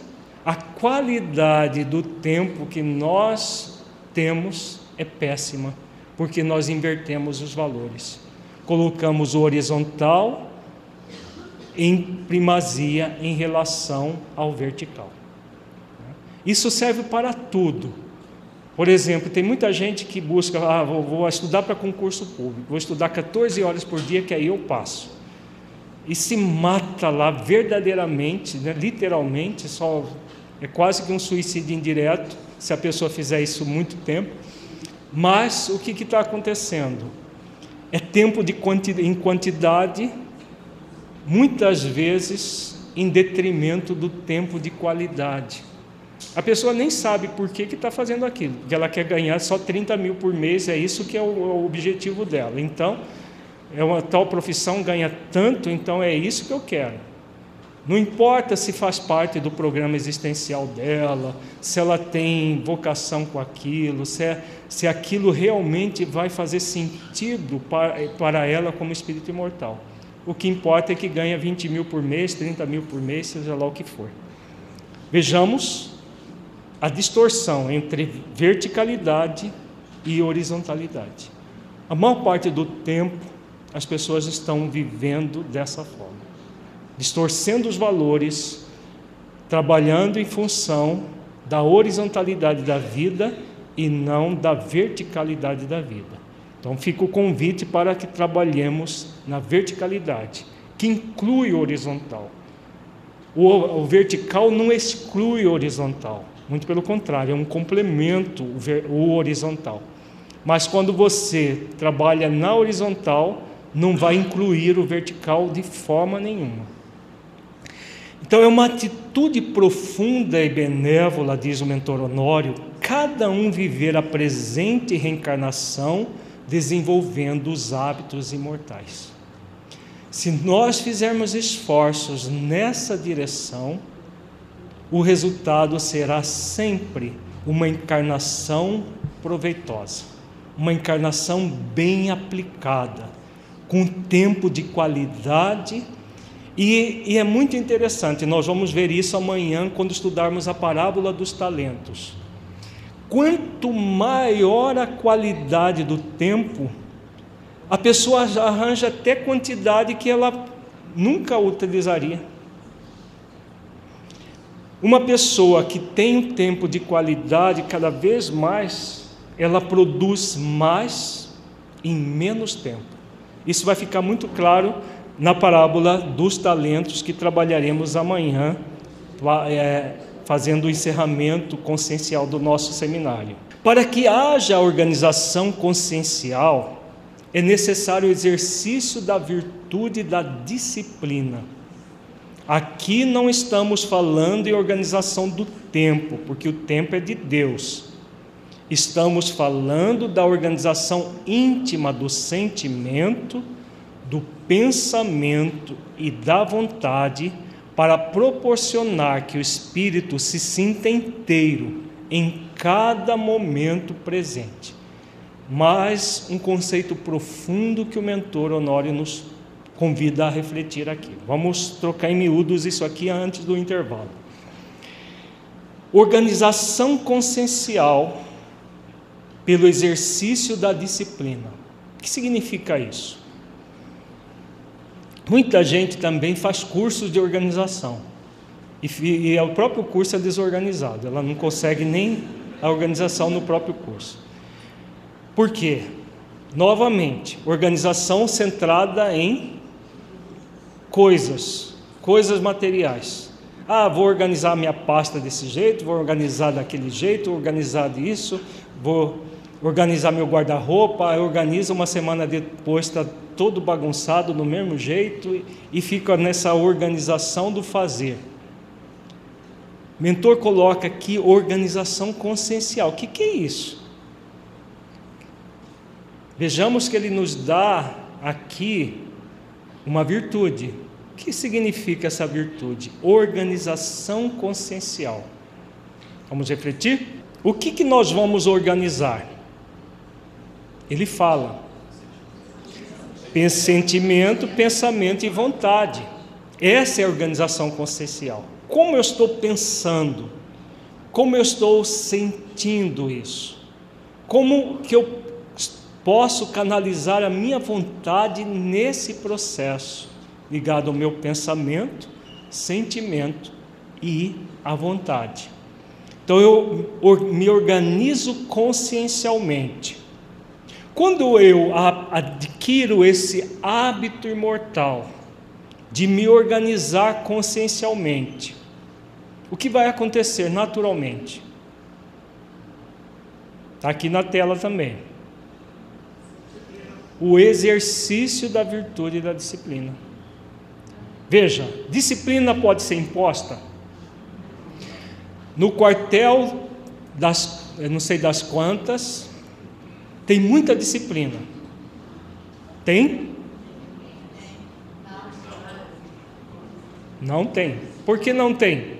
[SPEAKER 3] A qualidade do tempo que nós temos é péssima, porque nós invertemos os valores. Colocamos o horizontal em primazia em relação ao vertical. Isso serve para tudo. Por exemplo, tem muita gente que busca, ah, vou, vou estudar para concurso público, vou estudar 14 horas por dia que aí eu passo e se mata lá verdadeiramente, né, literalmente, só é quase que um suicídio indireto se a pessoa fizer isso muito tempo. Mas o que está acontecendo? É tempo de quanti em quantidade, muitas vezes em detrimento do tempo de qualidade. A pessoa nem sabe por que está fazendo aquilo, porque ela quer ganhar só 30 mil por mês, é isso que é o, o objetivo dela. Então, é uma tal profissão ganha tanto, então é isso que eu quero. Não importa se faz parte do programa existencial dela, se ela tem vocação com aquilo, se, é, se aquilo realmente vai fazer sentido para, para ela como espírito imortal. O que importa é que ganha 20 mil por mês, 30 mil por mês, seja lá o que for. Vejamos a distorção entre verticalidade e horizontalidade. A maior parte do tempo, as pessoas estão vivendo dessa forma, distorcendo os valores, trabalhando em função da horizontalidade da vida e não da verticalidade da vida. Então fica o convite para que trabalhemos na verticalidade, que inclui o horizontal. O, o vertical não exclui o horizontal, muito pelo contrário, é um complemento o, horizontal. Mas quando você trabalha na horizontal, não vai incluir o vertical de forma nenhuma. Então é uma atitude profunda e benévola, diz o mentor Honório, cada um viver a presente reencarnação desenvolvendo os hábitos imortais. Se nós fizermos esforços nessa direção, o resultado será sempre uma encarnação proveitosa, uma encarnação bem aplicada, com tempo de qualidade. E, e, é muito interessante, nós vamos ver isso amanhã quando estudarmos a parábola dos talentos. Quanto maior a qualidade do tempo, a pessoa arranja até quantidade que ela nunca utilizaria. Uma pessoa que tem um tempo de qualidade cada vez mais, ela produz mais em menos tempo. Isso vai ficar muito claro na parábola dos talentos que trabalharemos amanhã, é, fazendo o encerramento consciencial do nosso seminário. Para que haja organização consciencial, é necessário o exercício da virtude da disciplina. Aqui não estamos falando em organização do tempo, porque o tempo é de Deus. Estamos falando da organização íntima do sentimento, do pensamento e da vontade para proporcionar que o espírito se sinta inteiro em cada momento presente. Mas um conceito profundo que o mentor Honório nos convida a refletir aqui. Vamos trocar em miúdos isso aqui antes do intervalo. Organização consciencial pelo exercício da disciplina. O que significa isso? Muita gente também faz cursos de organização. E, e o próprio curso é desorganizado, ela não consegue nem a organização no próprio curso. Por quê? Novamente, organização centrada em coisas, coisas materiais. Ah, vou organizar minha pasta desse jeito, vou organizar daquele jeito, vou organizar disso, vou organizar meu guarda-roupa, organiza uma semana depois está todo bagunçado do mesmo jeito e fica nessa organização do fazer. Mentor coloca aqui organização consciencial. O que, que é isso? Vejamos que ele nos dá aqui uma virtude. O que significa essa virtude? Organização consciencial. Vamos refletir? O que, que nós vamos organizar? Ele fala: sentimento, pensamento e vontade. Essa é a organização consciencial. Como eu estou pensando? Como eu estou sentindo isso? Como que eu posso canalizar a minha vontade nesse processo ligado ao meu pensamento, sentimento e a vontade? Então eu me organizo consciencialmente. Quando eu adquiro esse hábito imortal de me organizar consciencialmente, o que vai acontecer naturalmente? Está aqui na tela também. O exercício da virtude e da disciplina. Veja, disciplina pode ser imposta. No quartel das, eu não sei das quantas, tem muita disciplina. Tem? Não tem. Por que não tem?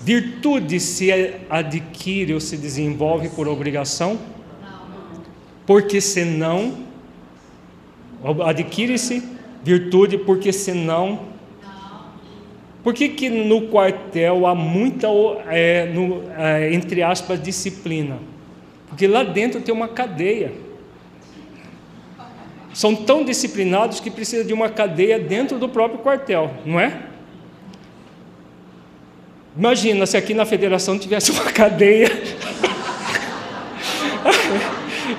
[SPEAKER 3] Virtude se adquire ou se desenvolve por obrigação? Porque senão adquire-se virtude porque senão por que, que no quartel há muita, é, no, é, entre aspas, disciplina? Porque lá dentro tem uma cadeia. São tão disciplinados que precisa de uma cadeia dentro do próprio quartel, não é? Imagina se aqui na federação tivesse uma cadeia.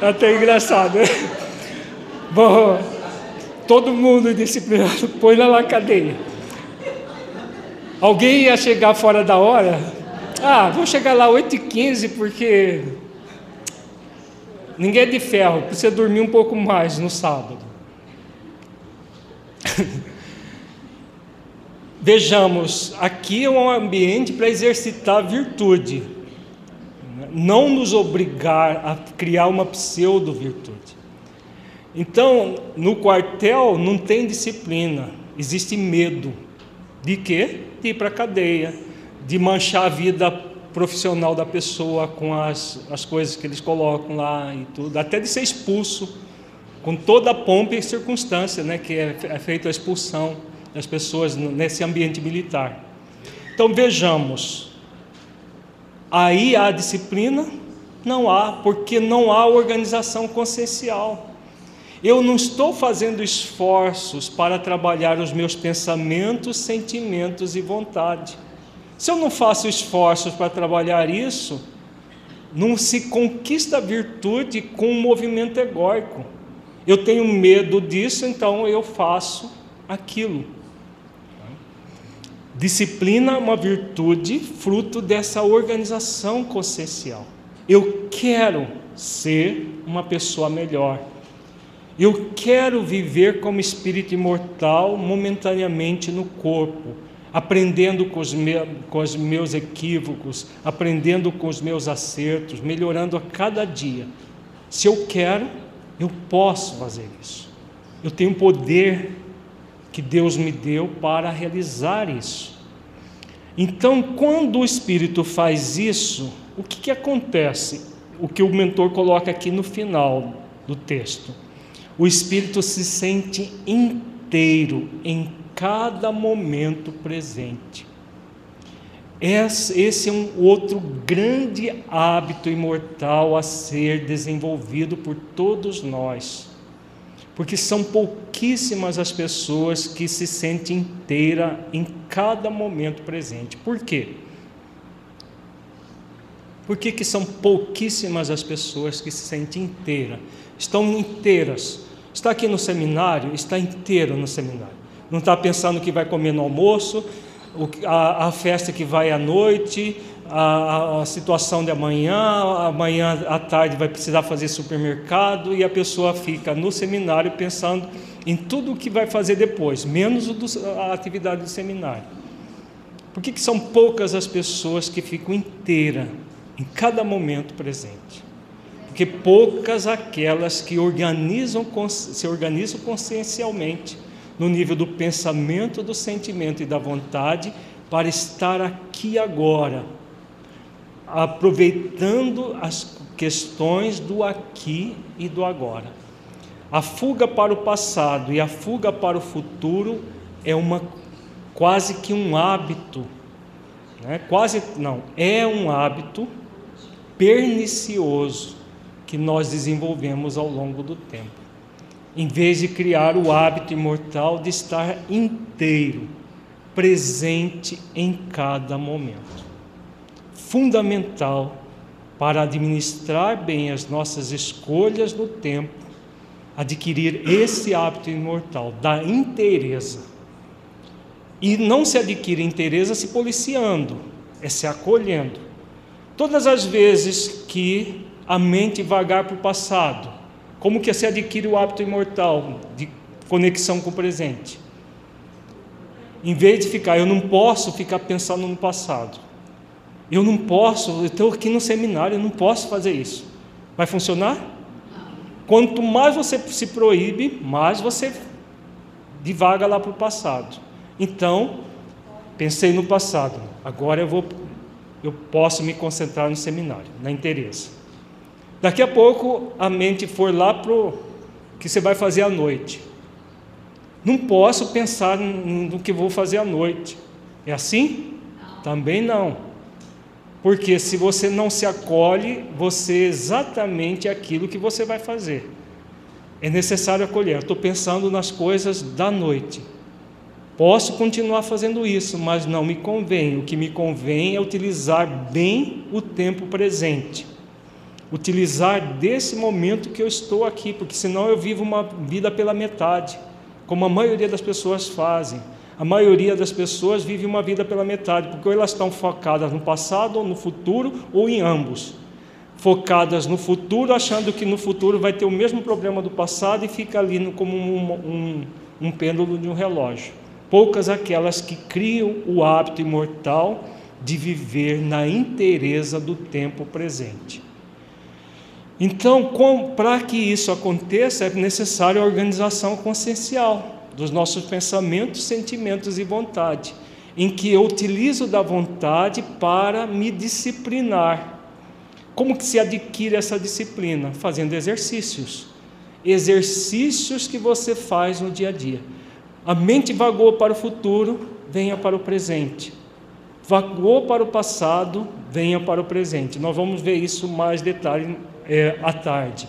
[SPEAKER 3] Até engraçado. Né? Bom, todo mundo disciplinado, põe lá na cadeia. Alguém ia chegar fora da hora? Ah, vou chegar lá 8h15 porque ninguém é de ferro, precisa dormir um pouco mais no sábado. Vejamos, aqui é um ambiente para exercitar virtude, não nos obrigar a criar uma pseudo-virtude. Então, no quartel não tem disciplina, existe medo. De quê? De ir para a cadeia, de manchar a vida profissional da pessoa com as, as coisas que eles colocam lá e tudo, até de ser expulso, com toda a pompa e circunstância, né, que é, é feita a expulsão das pessoas nesse ambiente militar. Então vejamos, aí há disciplina? Não há, porque não há organização consciencial. Eu não estou fazendo esforços para trabalhar os meus pensamentos, sentimentos e vontade. Se eu não faço esforços para trabalhar isso, não se conquista a virtude com um movimento egóico. Eu tenho medo disso, então eu faço aquilo. Disciplina é uma virtude fruto dessa organização consciencial. Eu quero ser uma pessoa melhor. Eu quero viver como espírito imortal momentaneamente no corpo, aprendendo com os, meus, com os meus equívocos, aprendendo com os meus acertos, melhorando a cada dia. Se eu quero, eu posso fazer isso. Eu tenho poder que Deus me deu para realizar isso. Então, quando o Espírito faz isso, o que, que acontece? O que o mentor coloca aqui no final do texto. O Espírito se sente inteiro em cada momento presente. Esse é um outro grande hábito imortal a ser desenvolvido por todos nós porque são pouquíssimas as pessoas que se sentem inteira em cada momento presente. Por quê? Por que, que são pouquíssimas as pessoas que se sentem inteira? Estão inteiras. Está aqui no seminário, está inteiro no seminário. Não está pensando que vai comer no almoço, a, a festa que vai à noite, a, a, situação de amanhã, amanhã à tarde vai precisar fazer supermercado e a pessoa fica no seminário pensando em tudo o que vai fazer depois, menos do, a atividade do seminário. Por que, que são poucas as pessoas que ficam inteiras em cada momento presente? Porque poucas aquelas que organizam, se organizam consciencialmente no nível do pensamento, do sentimento e da vontade para estar aqui agora, aproveitando as questões do aqui e do agora. A fuga para o passado e a fuga para o futuro é uma quase que um hábito, né? quase não, é um hábito pernicioso que nós desenvolvemos ao longo do tempo. Em vez de criar o hábito imortal de estar inteiro, presente em cada momento fundamental para administrar bem as nossas escolhas no tempo, adquirir esse hábito imortal da inteireza. E não se adquire inteireza se policiando, é se acolhendo. Todas as vezes que a mente vagar para o passado, como que se adquire o hábito imortal de conexão com o presente? Em vez de ficar, eu não posso ficar pensando no passado. Eu não posso, eu estou aqui no seminário, eu não posso fazer isso. Vai funcionar? Quanto mais você se proíbe, mais você divaga lá para o passado. Então, pensei no passado, agora eu vou, eu posso me concentrar no seminário, na interesse. Daqui a pouco a mente for lá para o que você vai fazer à noite. Não posso pensar no que vou fazer à noite. É assim? Também não. Porque se você não se acolhe, você é exatamente aquilo que você vai fazer. É necessário acolher. Estou pensando nas coisas da noite. Posso continuar fazendo isso, mas não me convém. O que me convém é utilizar bem o tempo presente. Utilizar desse momento que eu estou aqui, porque senão eu vivo uma vida pela metade, como a maioria das pessoas fazem. A maioria das pessoas vive uma vida pela metade, porque ou elas estão focadas no passado, ou no futuro, ou em ambos. Focadas no futuro, achando que no futuro vai ter o mesmo problema do passado e fica ali como um, um, um pêndulo de um relógio. Poucas aquelas que criam o hábito imortal de viver na inteireza do tempo presente. Então, para que isso aconteça, é necessário a organização consciencial dos nossos pensamentos, sentimentos e vontade, em que eu utilizo da vontade para me disciplinar. Como que se adquire essa disciplina? Fazendo exercícios. Exercícios que você faz no dia a dia. A mente vagou para o futuro, venha para o presente. Vagou para o passado, venha para o presente. Nós vamos ver isso mais detalhe é, à tarde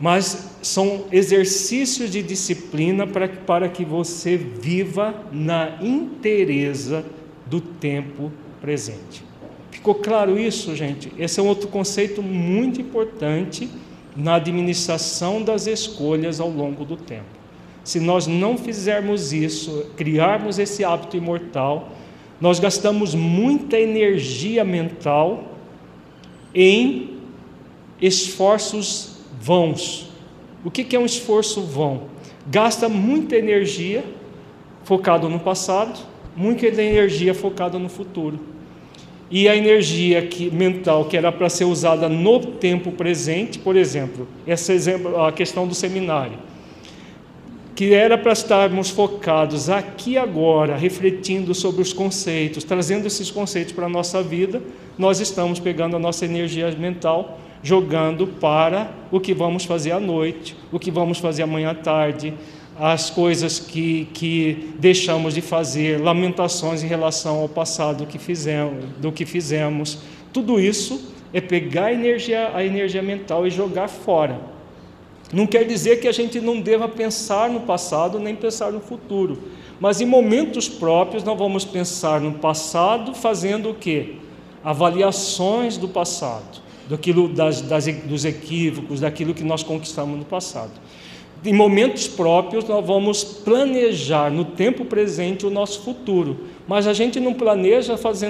[SPEAKER 3] mas são exercícios de disciplina para, para que você viva na inteireza do tempo presente. Ficou claro isso, gente? Esse é um outro conceito muito importante na administração das escolhas ao longo do tempo. Se nós não fizermos isso, criarmos esse hábito imortal, nós gastamos muita energia mental em esforços vãos. O que é um esforço vão? Gasta muita energia focado no passado, muita energia focada no futuro. E a energia que, mental que era para ser usada no tempo presente, por exemplo, esse exemplo, a questão do seminário, que era para estarmos focados aqui agora, refletindo sobre os conceitos, trazendo esses conceitos para a nossa vida, nós estamos pegando a nossa energia mental jogando para o que vamos fazer à noite, o que vamos fazer amanhã à tarde, as coisas que, que deixamos de fazer, lamentações em relação ao passado que fizemos, do que fizemos. Tudo isso é pegar a energia, a energia mental e jogar fora. Não quer dizer que a gente não deva pensar no passado nem pensar no futuro, mas em momentos próprios nós vamos pensar no passado fazendo o quê? Avaliações do passado daquilo, das, das, dos equívocos, daquilo que nós conquistamos no passado. Em momentos próprios, nós vamos planejar no tempo presente o nosso futuro, mas a gente não planeja fazendo